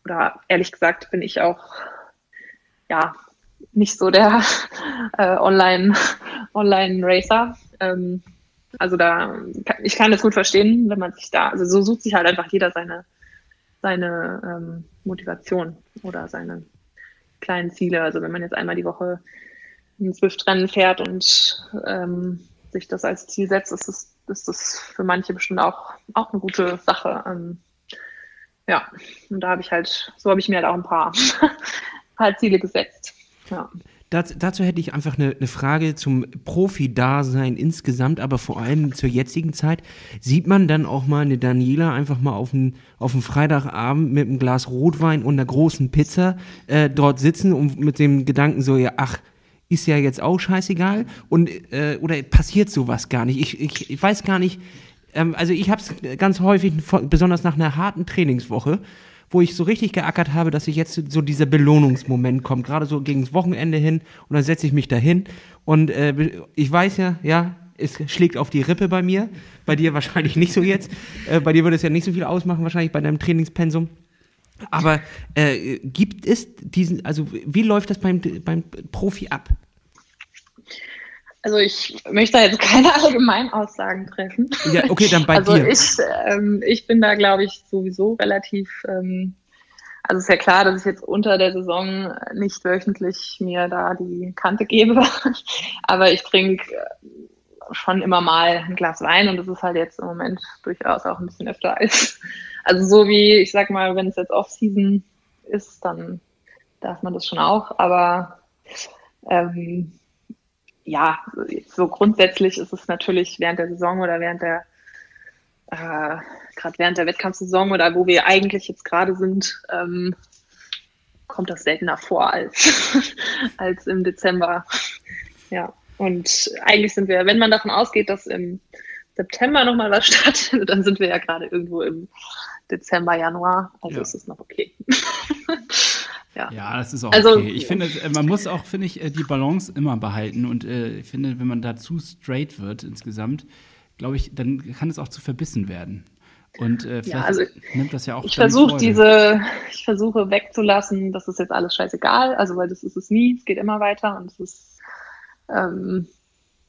oder ehrlich gesagt bin ich auch ja nicht so der äh, Online, Online-Racer. Ähm, also da, ich kann das gut verstehen, wenn man sich da, also so sucht sich halt einfach jeder seine, seine ähm, Motivation oder seine kleinen Ziele. Also wenn man jetzt einmal die Woche ein Swift-Rennen fährt und ähm, sich das als Ziel setzt, ist das, ist das für manche bestimmt auch, auch eine gute Sache. Ähm, ja, und da habe ich halt, so habe ich mir halt auch ein paar, paar Ziele gesetzt. Ja. Das, dazu hätte ich einfach eine, eine Frage zum Profi-Dasein insgesamt, aber vor allem zur jetzigen Zeit. Sieht man dann auch mal eine Daniela einfach mal auf dem auf Freitagabend mit einem Glas Rotwein und einer großen Pizza äh, dort sitzen und mit dem Gedanken so, ja, ach, ist ja jetzt auch scheißegal und äh, oder passiert sowas gar nicht? Ich, ich, ich weiß gar nicht, ähm, also ich habe es ganz häufig, besonders nach einer harten Trainingswoche, wo ich so richtig geackert habe, dass ich jetzt so dieser Belohnungsmoment kommt, gerade so gegen das Wochenende hin und dann setze ich mich dahin und äh, ich weiß ja, ja, es schlägt auf die Rippe bei mir, bei dir wahrscheinlich nicht so jetzt, äh, bei dir würde es ja nicht so viel ausmachen wahrscheinlich bei deinem Trainingspensum. Aber äh, gibt es diesen, also wie läuft das beim, beim Profi ab? Also ich möchte da jetzt keine Allgemeinaussagen treffen. Ja, okay, dann bei also dir. Also ich, ähm, ich bin da, glaube ich, sowieso relativ, ähm, also ist ja klar, dass ich jetzt unter der Saison nicht wöchentlich mir da die Kante gebe, aber ich trinke schon immer mal ein Glas Wein und das ist halt jetzt im Moment durchaus auch ein bisschen öfter als, also so wie, ich sag mal, wenn es jetzt Off-Season ist, dann darf man das schon auch, aber ähm, ja, so grundsätzlich ist es natürlich während der Saison oder während der, äh, gerade während der Wettkampfsaison oder wo wir eigentlich jetzt gerade sind, ähm, kommt das seltener vor als, als im Dezember. Ja, und eigentlich sind wir, wenn man davon ausgeht, dass im September nochmal was stattfindet, dann sind wir ja gerade irgendwo im Dezember, Januar. Also ja. ist es noch okay. Ja. ja, das ist auch also, okay. Ich finde, äh, man muss auch, finde ich, äh, die Balance immer behalten. Und äh, ich finde, wenn man da zu straight wird insgesamt, glaube ich, dann kann es auch zu verbissen werden. Und äh, vielleicht ja, also, nimmt das ja auch. Ich versuche diese, ich versuche wegzulassen, das ist jetzt alles scheißegal, also weil das ist es nie, es geht immer weiter und es ist ähm,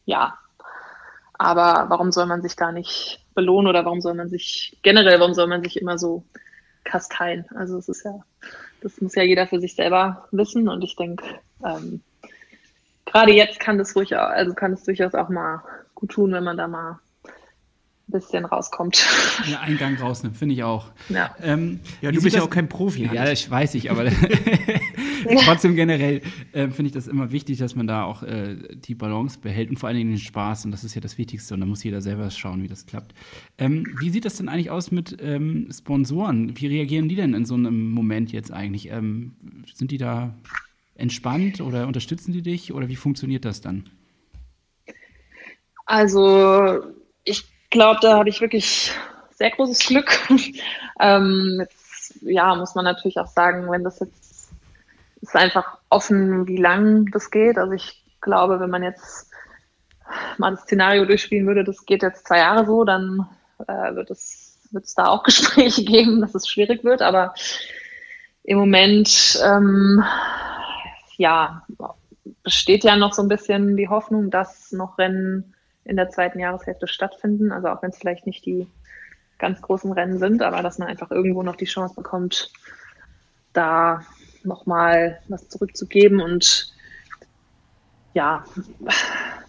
ja. Aber warum soll man sich da nicht belohnen oder warum soll man sich generell, warum soll man sich immer so kasteien? Also es ist ja das muss ja jeder für sich selber wissen und ich denke, ähm, gerade jetzt kann das ruhig, also kann es durchaus auch mal gut tun, wenn man da mal bisschen rauskommt. Ja, Eingang rausnimmt, finde ich auch. Ja, ähm, ja du bist ja auch kein Profi. Ja, ich weiß ich, aber trotzdem generell äh, finde ich das immer wichtig, dass man da auch äh, die Balance behält und vor allen Dingen den Spaß. Und das ist ja das Wichtigste. Und da muss jeder selber schauen, wie das klappt. Ähm, wie sieht das denn eigentlich aus mit ähm, Sponsoren? Wie reagieren die denn in so einem Moment jetzt eigentlich? Ähm, sind die da entspannt oder unterstützen die dich? Oder wie funktioniert das dann? Also ich glaube, da habe ich wirklich sehr großes Glück. ähm, jetzt, ja, muss man natürlich auch sagen, wenn das jetzt ist einfach offen, wie lang das geht. Also ich glaube, wenn man jetzt mal das Szenario durchspielen würde, das geht jetzt zwei Jahre so, dann äh, wird es wird es da auch Gespräche geben, dass es schwierig wird, aber im Moment, ähm, ja, besteht ja noch so ein bisschen die Hoffnung, dass noch Rennen in der zweiten Jahreshälfte stattfinden. Also auch wenn es vielleicht nicht die ganz großen Rennen sind, aber dass man einfach irgendwo noch die Chance bekommt, da nochmal was zurückzugeben und ja,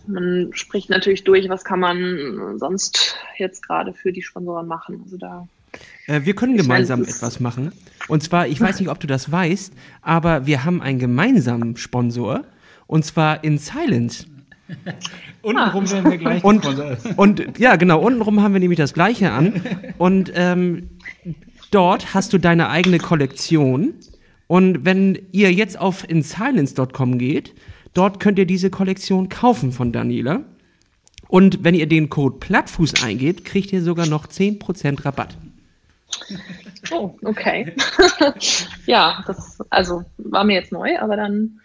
man spricht natürlich durch, was kann man sonst jetzt gerade für die Sponsoren machen. Also da äh, wir können gemeinsam etwas machen. Und zwar, ich weiß nicht, ob du das weißt, aber wir haben einen gemeinsamen Sponsor. Und zwar in Silence. untenrum ah. werden wir gleich und, und ja, genau, untenrum haben wir nämlich das gleiche an. Und ähm, dort hast du deine eigene Kollektion. Und wenn ihr jetzt auf insilence.com geht, dort könnt ihr diese Kollektion kaufen von Daniela. Und wenn ihr den Code Plattfuß eingebt, kriegt ihr sogar noch 10% Rabatt. Oh, okay. ja, das also war mir jetzt neu, aber dann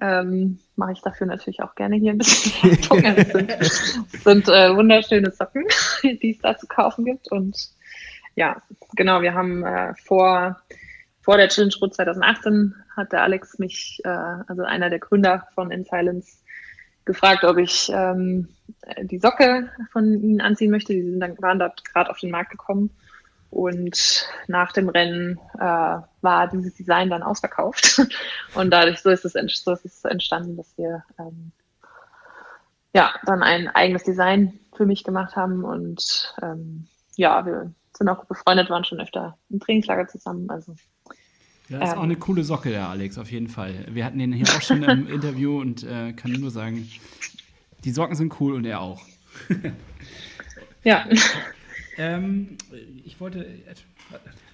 ähm, mache ich dafür natürlich auch gerne hier ein bisschen Werbung. Es sind, sind äh, wunderschöne Socken, die es da zu kaufen gibt. Und ja, genau, wir haben äh, vor, vor der Challenge Road 2018 hat der Alex mich, äh, also einer der Gründer von In Silence, gefragt, ob ich ähm, die Socke von ihnen anziehen möchte. Die sind dann, waren dort gerade auf den Markt gekommen. Und nach dem Rennen äh, war dieses Design dann ausverkauft. Und dadurch so ist es, so ist es entstanden, dass wir ähm, ja dann ein eigenes Design für mich gemacht haben. Und ähm, ja, wir sind auch befreundet, waren schon öfter im Trainingslager zusammen. Also ja, das ist ähm, auch eine coole Socke, der Alex, auf jeden Fall. Wir hatten ihn hier auch schon im Interview und äh, kann nur sagen, die Socken sind cool und er auch. ja. Ähm, ich wollte.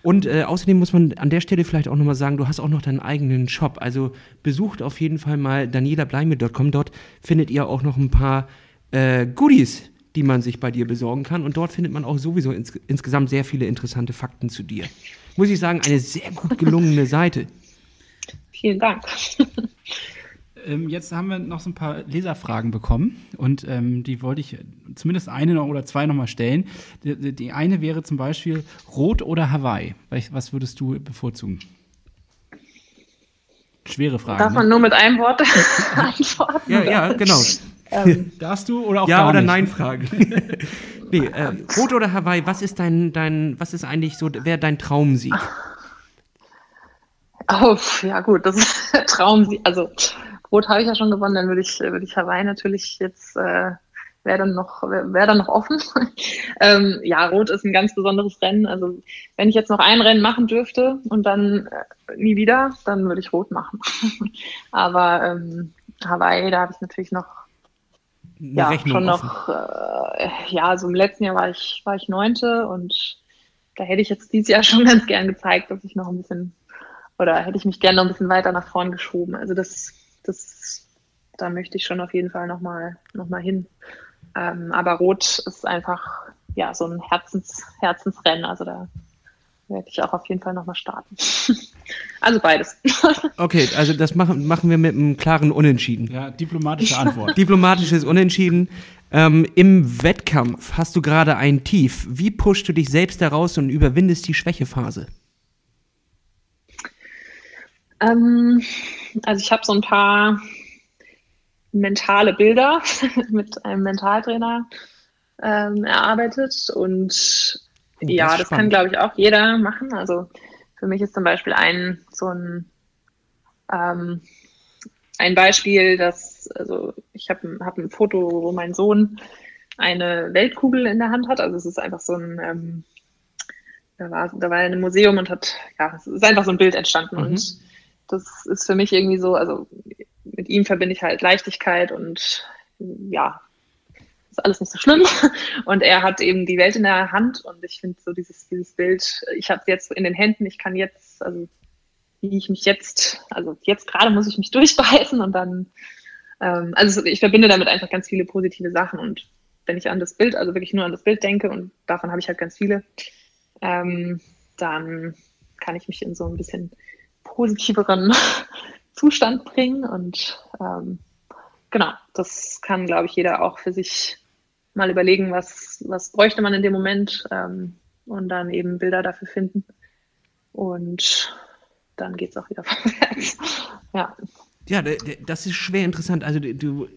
Und äh, außerdem muss man an der Stelle vielleicht auch nochmal sagen, du hast auch noch deinen eigenen Shop. Also besucht auf jeden Fall mal danielableime.com. Dort findet ihr auch noch ein paar äh, Goodies, die man sich bei dir besorgen kann. Und dort findet man auch sowieso ins, insgesamt sehr viele interessante Fakten zu dir. Muss ich sagen, eine sehr gut gelungene Seite. Vielen Dank. ähm, jetzt haben wir noch so ein paar Leserfragen bekommen und ähm, die wollte ich zumindest eine noch oder zwei nochmal stellen. Die, die, eine wäre zum Beispiel Rot oder Hawaii. Was würdest du bevorzugen? Schwere Frage. Darf man ne? nur mit einem Wort antworten? Ja, ja, genau. Ähm, Darfst du oder auch Ja oder nicht? Nein Fragen. nee, äh, Rot oder Hawaii, was ist dein, dein, was ist eigentlich so, wer dein Traumsieg? Oh, ja gut, das ist Traumsieg. Also Rot habe ich ja schon gewonnen, dann würde ich, würde ich Hawaii natürlich jetzt, äh, wäre dann noch, wäre wär dann noch offen. ähm, ja, Rot ist ein ganz besonderes Rennen. Also wenn ich jetzt noch ein Rennen machen dürfte und dann äh, nie wieder, dann würde ich Rot machen. Aber ähm, Hawaii, da habe ich natürlich noch Eine ja, Rechnung schon offen. noch, äh, ja, so im letzten Jahr war ich, war ich neunte und da hätte ich jetzt dieses Jahr schon ganz gern gezeigt, dass ich noch ein bisschen, oder hätte ich mich gerne noch ein bisschen weiter nach vorn geschoben. Also das das, da möchte ich schon auf jeden Fall nochmal noch mal hin. Ähm, aber Rot ist einfach ja so ein Herzens, Herzensrennen. Also da werde ich auch auf jeden Fall nochmal starten. also beides. okay, also das machen, machen wir mit einem klaren Unentschieden. Ja, diplomatische Antwort. Diplomatisches Unentschieden. Ähm, Im Wettkampf hast du gerade ein Tief. Wie pushst du dich selbst daraus und überwindest die Schwächephase? Ähm, also ich habe so ein paar mentale Bilder mit einem Mentaltrainer ähm, erarbeitet und ja, das, das kann, glaube ich, auch jeder machen. Also für mich ist zum Beispiel ein so ein ähm, ein Beispiel, dass also ich habe hab ein Foto, wo mein Sohn eine Weltkugel in der Hand hat. Also es ist einfach so ein ähm, da war da war er in einem Museum und hat ja es ist einfach so ein Bild entstanden mhm. und das ist für mich irgendwie so, also mit ihm verbinde ich halt Leichtigkeit und ja, ist alles nicht so schlimm. Und er hat eben die Welt in der Hand und ich finde so dieses, dieses Bild, ich habe es jetzt in den Händen, ich kann jetzt, also wie ich mich jetzt, also jetzt gerade muss ich mich durchbeißen und dann, ähm, also ich verbinde damit einfach ganz viele positive Sachen und wenn ich an das Bild, also wirklich nur an das Bild denke und davon habe ich halt ganz viele, ähm, dann kann ich mich in so ein bisschen positiveren Zustand bringen. Und ähm, genau, das kann, glaube ich, jeder auch für sich mal überlegen, was, was bräuchte man in dem Moment. Ähm, und dann eben Bilder dafür finden. Und dann geht es auch wieder vorwärts. Ja. Ja, das ist schwer interessant. Also du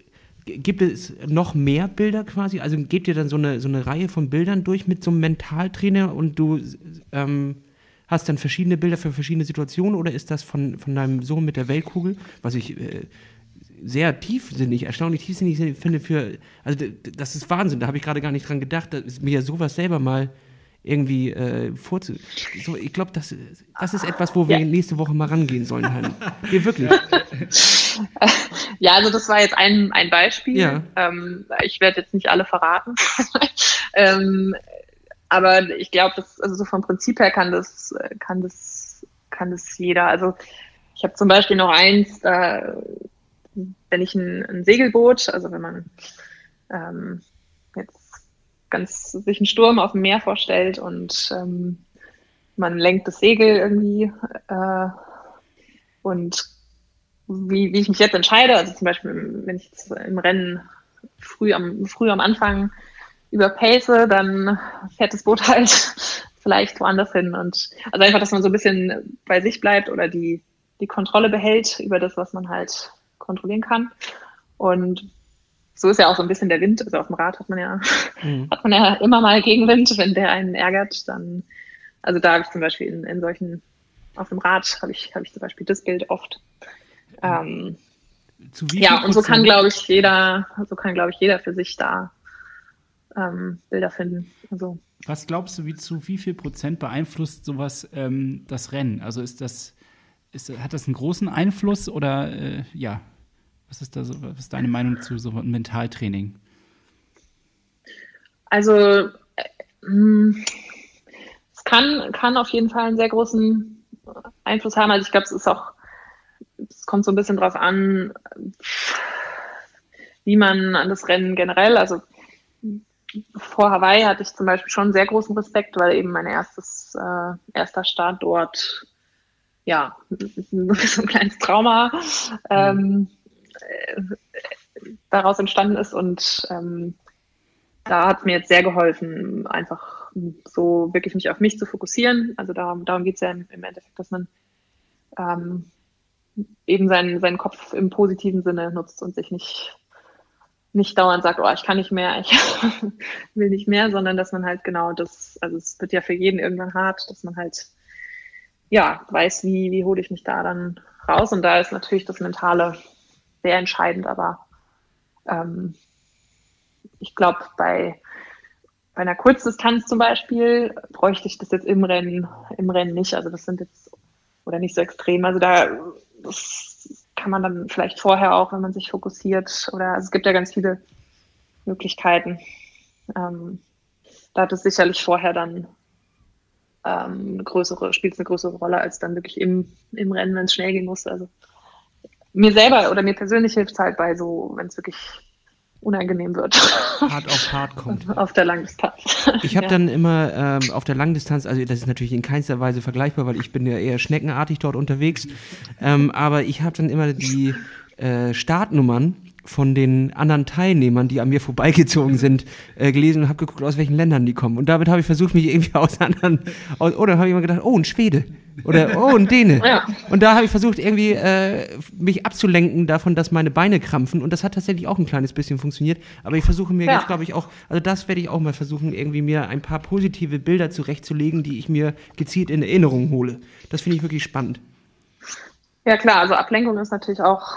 gibt es noch mehr Bilder quasi? Also gebt ihr dann so eine, so eine Reihe von Bildern durch mit so einem Mentaltrainer und du ähm, hast dann verschiedene Bilder für verschiedene Situationen oder ist das von, von deinem Sohn mit der Weltkugel, was ich äh, sehr tiefsinnig, erstaunlich tiefsinnig finde für, also das ist Wahnsinn, da habe ich gerade gar nicht dran gedacht, mir sowas selber mal irgendwie äh, vorzu. So, ich glaube, das, das ist etwas, wo wir ja. nächste Woche mal rangehen sollen, Hanni. Wir wirklich. Ja, also das war jetzt ein, ein Beispiel. Ja. Ähm, ich werde jetzt nicht alle verraten. ähm, aber ich glaube, dass also so vom Prinzip her kann das, kann das, kann das jeder. Also ich habe zum Beispiel noch eins, da, wenn ich ein, ein Segelboot, also wenn man ähm, jetzt ganz sich einen Sturm auf dem Meer vorstellt und ähm, man lenkt das Segel irgendwie äh, und wie, wie ich mich jetzt entscheide, also zum Beispiel, wenn ich jetzt im Rennen früh am, früh am Anfang überpace, dann fährt das Boot halt vielleicht woanders hin und also einfach, dass man so ein bisschen bei sich bleibt oder die, die Kontrolle behält über das, was man halt kontrollieren kann. Und so ist ja auch so ein bisschen der Wind. Also auf dem Rad hat man ja, mhm. hat man ja immer mal Gegenwind, wenn der einen ärgert, dann, also da habe ich zum Beispiel in, in solchen, auf dem Rad habe ich, habe ich zum Beispiel das Bild oft. Ähm, ja, und so kann, glaube ich, jeder, so kann, glaube ich, jeder für sich da ähm, Bilder finden. Also. Was glaubst du, wie zu wie viel Prozent beeinflusst sowas ähm, das Rennen? Also ist das, ist, hat das einen großen Einfluss oder äh, ja? Was ist da so, was ist deine Meinung zu so einem Mentaltraining? Also äh, hm, es kann, kann auf jeden Fall einen sehr großen Einfluss haben. Also ich glaube, es ist auch, es kommt so ein bisschen drauf an, wie man an das Rennen generell, also vor Hawaii hatte ich zum Beispiel schon sehr großen Respekt, weil eben mein erstes, äh, erster Start dort, ja, so ein kleines Trauma ähm, äh, daraus entstanden ist. Und ähm, da hat es mir jetzt sehr geholfen, einfach so wirklich mich auf mich zu fokussieren. Also darum, darum geht es ja im, Endeffekt, dass man ähm, eben seinen, seinen Kopf im positiven Sinne nutzt und sich nicht, nicht dauernd sagt, oh, ich kann nicht mehr, ich will nicht mehr, sondern dass man halt genau das, also es wird ja für jeden irgendwann hart, dass man halt ja weiß, wie, wie hole ich mich da dann raus. Und da ist natürlich das Mentale sehr entscheidend, aber ähm, ich glaube, bei, bei einer Kurzdistanz zum Beispiel bräuchte ich das jetzt im Rennen, im Rennen nicht. Also das sind jetzt oder nicht so extrem. Also da kann man dann vielleicht vorher auch, wenn man sich fokussiert, oder also es gibt ja ganz viele Möglichkeiten. Ähm, da hat es sicherlich vorher dann ähm, eine größere, spielt es eine größere Rolle als dann wirklich im, im Rennen, wenn es schnell gehen muss. Also mir selber oder mir persönlich hilft es halt bei so, wenn es wirklich unangenehm wird. Hart auf hart kommt. auf der Langdistanz. Ich habe ja. dann immer ähm, auf der Langdistanz, also das ist natürlich in keinster Weise vergleichbar, weil ich bin ja eher schneckenartig dort unterwegs, ähm, aber ich habe dann immer die äh, Startnummern von den anderen Teilnehmern, die an mir vorbeigezogen sind, äh, gelesen und habe geguckt, aus welchen Ländern die kommen. Und damit habe ich versucht, mich irgendwie aus anderen. Aus, oder habe ich immer gedacht, oh, ein Schwede. Oder oh, ein Däne. Ja. Und da habe ich versucht, irgendwie äh, mich abzulenken davon, dass meine Beine krampfen. Und das hat tatsächlich auch ein kleines bisschen funktioniert. Aber ich versuche mir ja. jetzt, glaube ich, auch, also das werde ich auch mal versuchen, irgendwie mir ein paar positive Bilder zurechtzulegen, die ich mir gezielt in Erinnerung hole. Das finde ich wirklich spannend. Ja, klar, also Ablenkung ist natürlich auch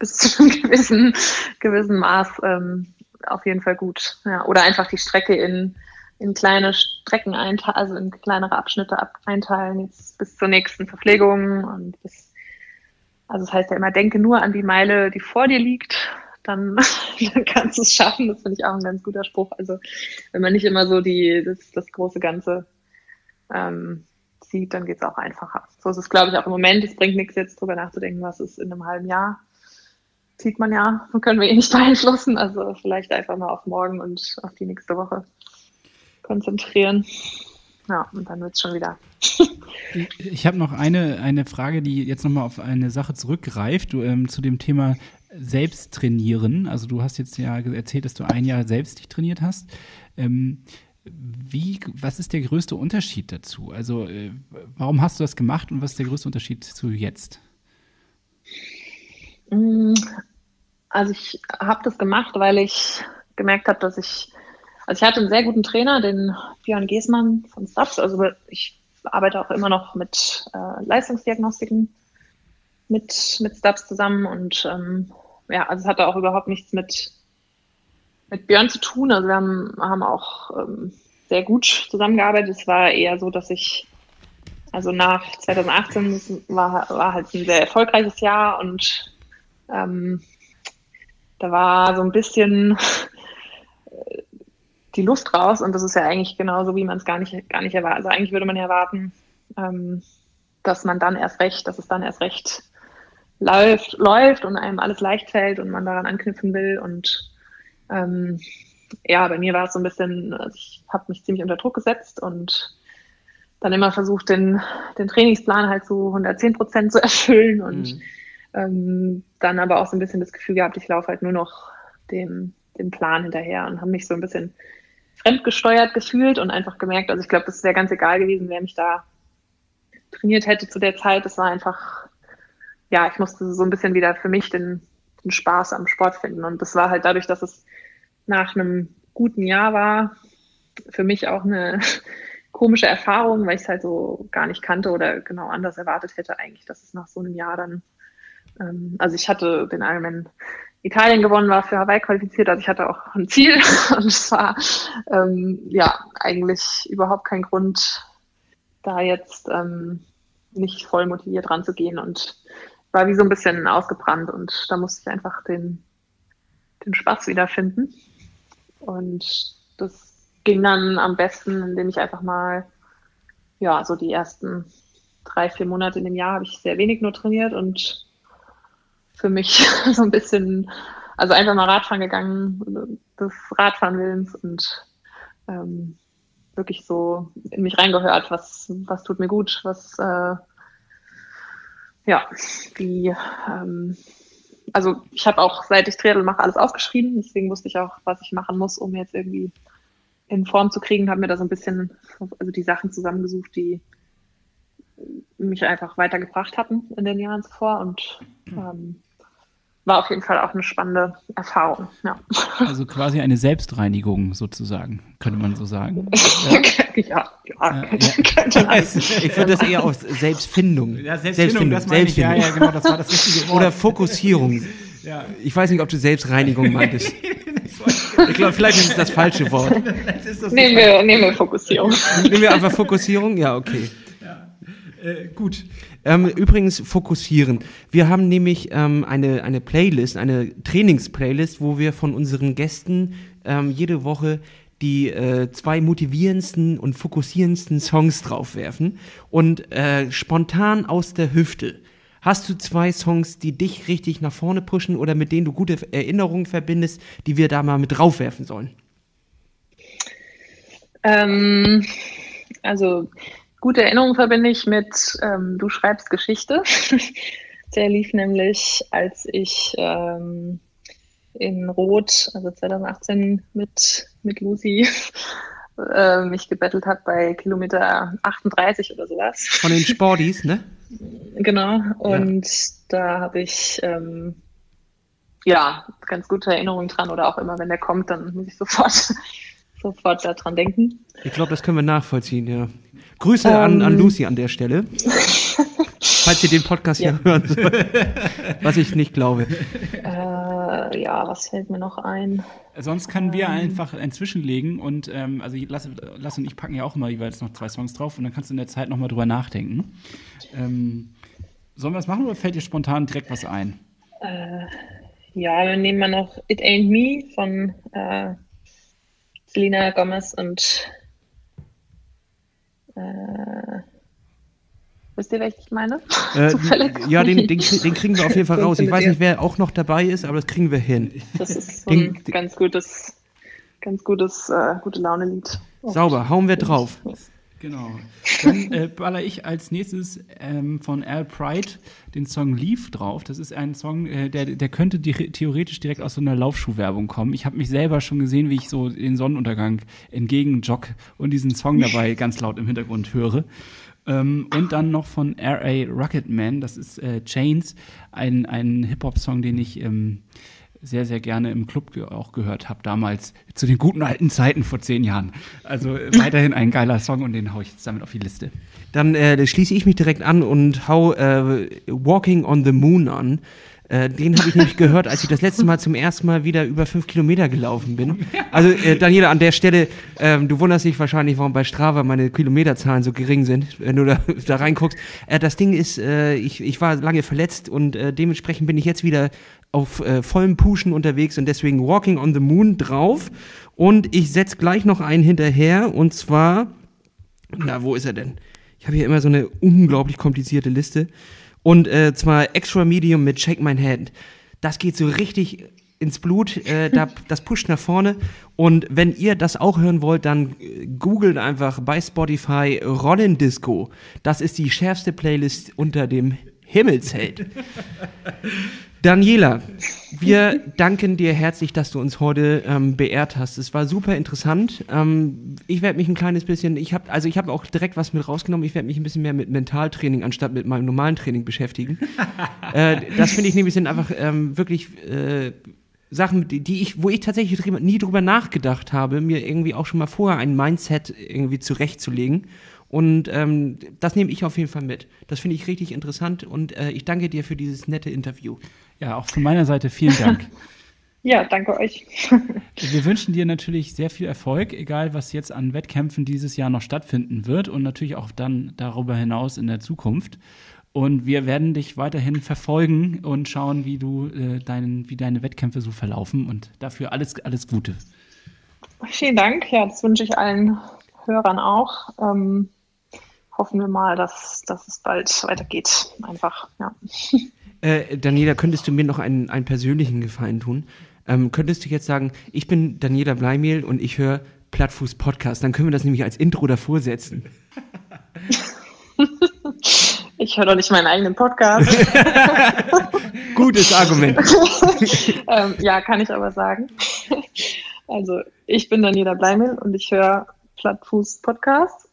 bis zu einem gewissen, gewissen Maß ähm, auf jeden Fall gut. Ja, oder einfach die Strecke in, in kleine Strecken einteilen, also in kleinere Abschnitte einteilen, jetzt bis zur nächsten Verpflegung und bis, also das heißt ja immer, denke nur an die Meile, die vor dir liegt, dann, dann kannst du es schaffen. Das finde ich auch ein ganz guter Spruch. Also wenn man nicht immer so die, das, das große Ganze ähm, sieht, dann geht es auch einfacher. So ist es, glaube ich, auch im Moment. Es bringt nichts, jetzt drüber nachzudenken, was ist in einem halben Jahr sieht man ja, können wir eh nicht beeinflussen. Also vielleicht einfach mal auf morgen und auf die nächste Woche konzentrieren. Ja, und dann wird es schon wieder. ich habe noch eine, eine Frage, die jetzt nochmal auf eine Sache zurückgreift, du, ähm, zu dem Thema selbst trainieren. Also du hast jetzt ja erzählt, dass du ein Jahr selbst dich trainiert hast. Ähm, wie, was ist der größte Unterschied dazu? Also, äh, warum hast du das gemacht und was ist der größte Unterschied zu jetzt? Mm, also ich habe das gemacht, weil ich gemerkt habe, dass ich, also ich hatte einen sehr guten Trainer, den Björn Giesmann von Stubbs. Also ich arbeite auch immer noch mit äh, Leistungsdiagnostiken mit, mit Stubbs zusammen und ähm, ja, also es hatte auch überhaupt nichts mit, mit Björn zu tun. Also wir haben, haben auch ähm, sehr gut zusammengearbeitet. Es war eher so, dass ich, also nach 2018 war, war halt ein sehr erfolgreiches Jahr und ähm, da war so ein bisschen äh, die Luft raus und das ist ja eigentlich genauso, wie man es gar nicht, gar nicht erwartet. Also eigentlich würde man ja erwarten, ähm, dass man dann erst recht, dass es dann erst recht läuft, läuft und einem alles leicht fällt und man daran anknüpfen will. Und ähm, ja, bei mir war es so ein bisschen, also ich habe mich ziemlich unter Druck gesetzt und dann immer versucht, den, den Trainingsplan halt zu 110 Prozent zu erfüllen und mhm. Ähm, dann aber auch so ein bisschen das Gefühl gehabt, ich laufe halt nur noch dem, dem Plan hinterher und habe mich so ein bisschen fremdgesteuert gefühlt und einfach gemerkt, also ich glaube, das wäre ganz egal gewesen, wer mich da trainiert hätte zu der Zeit. Das war einfach, ja, ich musste so ein bisschen wieder für mich den, den Spaß am Sport finden. Und das war halt dadurch, dass es nach einem guten Jahr war, für mich auch eine komische Erfahrung, weil ich es halt so gar nicht kannte oder genau anders erwartet hätte eigentlich, dass es nach so einem Jahr dann, ähm, also ich hatte den Ironman Italien gewonnen, war für Hawaii qualifiziert, also ich hatte auch ein Ziel und es war ähm, ja eigentlich überhaupt kein Grund, da jetzt ähm, nicht voll motiviert ranzugehen und war wie so ein bisschen ausgebrannt und da musste ich einfach den, den Spaß wiederfinden. Und das ging dann am besten, indem ich einfach mal, ja, so die ersten drei, vier Monate in dem Jahr habe ich sehr wenig nur trainiert und für mich so ein bisschen, also einfach mal Radfahren gegangen, des Radfahren und ähm, wirklich so in mich reingehört, was, was tut mir gut, was, äh, ja, wie, ähm, also ich habe auch, seit ich Triathlon mache, alles aufgeschrieben. Deswegen wusste ich auch, was ich machen muss, um jetzt irgendwie in Form zu kriegen. Habe mir da so ein bisschen, also die Sachen zusammengesucht, die mich einfach weitergebracht hatten in den Jahren zuvor und ähm, war auf jeden Fall auch eine spannende Erfahrung. Ja. Also quasi eine Selbstreinigung sozusagen, könnte man so sagen. Ja, ja, ja, ja. Also, ich würde das eher auf Selbstfindung. Ja, Selbstfindung, Selbstfindung das ich. Ja, ja, genau, das war das richtige Wort. Oder Fokussierung. Ja. Ich weiß nicht, ob du Selbstreinigung meintest. Ich glaube, vielleicht ist es das falsche Wort. Nehmen wir, nehmen wir Fokussierung. Nehmen wir einfach Fokussierung? Ja, okay. Ja. Äh, gut. Ähm, übrigens fokussieren. Wir haben nämlich ähm, eine, eine Playlist, eine Trainingsplaylist, wo wir von unseren Gästen ähm, jede Woche die äh, zwei motivierendsten und fokussierendsten Songs draufwerfen und äh, spontan aus der Hüfte. Hast du zwei Songs, die dich richtig nach vorne pushen oder mit denen du gute Erinnerungen verbindest, die wir da mal mit draufwerfen sollen? Ähm, also gute Erinnerungen verbinde ich mit ähm, Du schreibst Geschichte. Der lief nämlich, als ich ähm, in Rot, also 2018 mit, mit Lucy äh, mich gebettelt habe bei Kilometer 38 oder sowas. Von den Sporties, ne? Genau. Und ja. da habe ich ähm, ja ganz gute Erinnerungen dran oder auch immer, wenn der kommt, dann muss ich sofort sofort daran denken. Ich glaube, das können wir nachvollziehen, ja. Grüße ähm, an, an ähm. Lucy an der Stelle. falls ihr den Podcast ja. hier hören sollt. Was ich nicht glaube. Äh, ja, was fällt mir noch ein? Sonst können wir ähm. einfach inzwischen legen und ähm, also Lass, Lass und ich packen ja auch immer jeweils noch zwei Songs drauf und dann kannst du in der Zeit nochmal drüber nachdenken. Ähm, sollen wir das machen oder fällt dir spontan direkt was ein? Äh, ja, wir nehmen mal noch It Ain't Me von äh, Selena Gomez und äh, Wisst ihr, welchen ich meine? Äh, ja, den, den, den, kriegen wir auf jeden Fall raus. Ich weiß nicht, wer auch noch dabei ist, aber das kriegen wir hin. Das ist so ein ganz gutes, ganz gutes, äh, gute Laune-Lied. Sauber, hauen wir drauf. Genau. Dann äh, baller ich als nächstes ähm, von Al Pride den Song Leaf drauf. Das ist ein Song, äh, der, der könnte di theoretisch direkt aus so einer Laufschuhwerbung kommen. Ich habe mich selber schon gesehen, wie ich so den Sonnenuntergang entgegen jogg und diesen Song dabei ganz laut im Hintergrund höre. Ähm, und dann noch von R.A. Rocketman, das ist äh, Chains, ein, ein Hip-Hop-Song, den ich ähm, sehr, sehr gerne im Club ge auch gehört habe, damals zu den guten alten Zeiten vor zehn Jahren. Also äh, weiterhin ein geiler Song und den haue ich jetzt damit auf die Liste. Dann äh, schließe ich mich direkt an und hau äh, Walking on the Moon an. Äh, den habe ich nämlich gehört, als ich das letzte Mal zum ersten Mal wieder über fünf Kilometer gelaufen bin. Also äh, Daniela, an der Stelle, ähm, du wunderst dich wahrscheinlich, warum bei Strava meine Kilometerzahlen so gering sind, wenn du da, da reinguckst. Äh, das Ding ist, äh, ich, ich war lange verletzt und äh, dementsprechend bin ich jetzt wieder auf äh, vollem Pushen unterwegs und deswegen Walking on the Moon drauf. Und ich setz gleich noch einen hinterher und zwar, na, wo ist er denn? Ich habe hier immer so eine unglaublich komplizierte Liste. Und äh, zwar Extra Medium mit Shake My Hand. Das geht so richtig ins Blut, äh, da, das pusht nach vorne. Und wenn ihr das auch hören wollt, dann äh, googelt einfach bei Spotify Rollen Disco. Das ist die schärfste Playlist unter dem Himmelszelt. Daniela, wir danken dir herzlich, dass du uns heute ähm, beehrt hast. Es war super interessant. Ähm, ich werde mich ein kleines bisschen, ich habe also ich habe auch direkt was mit rausgenommen. Ich werde mich ein bisschen mehr mit Mentaltraining anstatt mit meinem normalen Training beschäftigen. äh, das finde ich nämlich sind einfach ähm, wirklich äh, Sachen, die, ich, wo ich tatsächlich nie drüber nachgedacht habe, mir irgendwie auch schon mal vorher ein Mindset irgendwie zurechtzulegen. Und ähm, das nehme ich auf jeden Fall mit. Das finde ich richtig interessant und äh, ich danke dir für dieses nette Interview. Ja, auch von meiner Seite vielen Dank. Ja, danke euch. Wir wünschen dir natürlich sehr viel Erfolg, egal was jetzt an Wettkämpfen dieses Jahr noch stattfinden wird und natürlich auch dann darüber hinaus in der Zukunft. Und wir werden dich weiterhin verfolgen und schauen, wie du äh, deinen, wie deine Wettkämpfe so verlaufen. Und dafür alles, alles Gute. Vielen Dank. Ja, das wünsche ich allen Hörern auch. Ähm, hoffen wir mal, dass, dass es bald weitergeht. Einfach, ja. Äh, Daniela, könntest du mir noch einen, einen persönlichen Gefallen tun? Ähm, könntest du jetzt sagen, ich bin Daniela Bleimehl und ich höre Plattfuß Podcast. Dann können wir das nämlich als Intro davor setzen. Ich höre doch nicht meinen eigenen Podcast. Gutes Argument. ähm, ja, kann ich aber sagen. Also, ich bin Daniela Bleimehl und ich höre Plattfuß Podcast.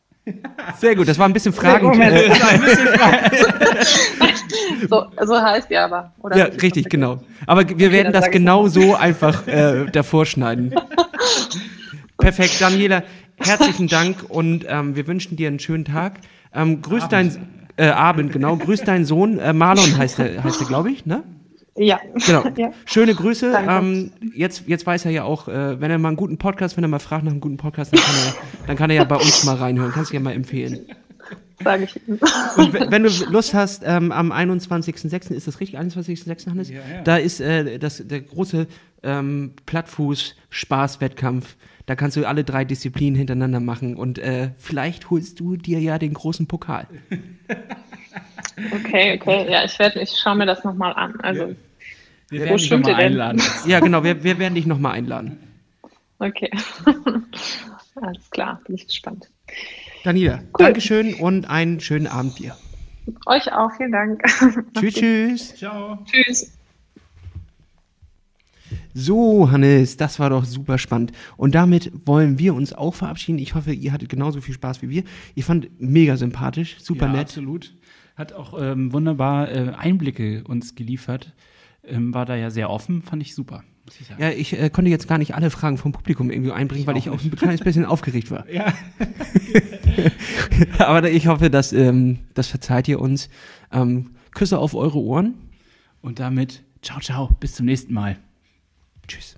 Sehr gut, das war ein bisschen Fragen. Moment. so, so heißt die aber. Oder ja, richtig, genau. Aber wir Okay, werden das genau so einfach äh, davor schneiden. Perfekt, Daniela, herzlichen Dank und ähm, wir wünschen dir einen schönen Tag. Ähm, grüß deinen äh, Abend, genau. Grüß deinen Sohn. Äh, Marlon heißt er, heißt er, glaube ich, ne? Ja. Genau. ja. Schöne Grüße. Ähm, jetzt, jetzt weiß er ja auch, äh, wenn er mal einen guten Podcast, wenn er mal fragt nach einem guten Podcast, dann kann er, dann kann er ja bei uns mal reinhören. Kannst du ja mal empfehlen. Sage ich. Und wenn du Lust hast, ähm, am 21.06. ist das richtig? 21.06. Hannes? Ja, ja. Da ist äh, das, der große ähm, Plattfuß-Spaß-Wettkampf. Da kannst du alle drei Disziplinen hintereinander machen und äh, vielleicht holst du dir ja den großen Pokal. Okay, okay. Ja, ich werde, ich schaue mir das nochmal an. Also, Wir werden dich nochmal einladen. Ja, genau, wir, wir werden dich nochmal einladen. okay. Alles klar, bin ich gespannt. Daniela, Dankeschön und einen schönen Abend dir. Euch auch, vielen Dank. Tschüss, tschüss. Ciao. Tschüss. So, Hannes, das war doch super spannend. Und damit wollen wir uns auch verabschieden. Ich hoffe, ihr hattet genauso viel Spaß wie wir. Ich fand mega sympathisch, super ja, nett. Absolut. Hat auch ähm, wunderbar äh, Einblicke uns geliefert. Ähm, war da ja sehr offen, fand ich super. Ich. Ja, ich äh, konnte jetzt gar nicht alle Fragen vom Publikum irgendwie einbringen, Ich weil auch ich auch ein kleines bisschen aufgeregt war. ja. Aber ich hoffe, dass, ähm, das verzeiht ihr uns. Ähm, Küsse auf eure Ohren. Und damit, ciao, ciao, bis zum nächsten Mal. Tschüss.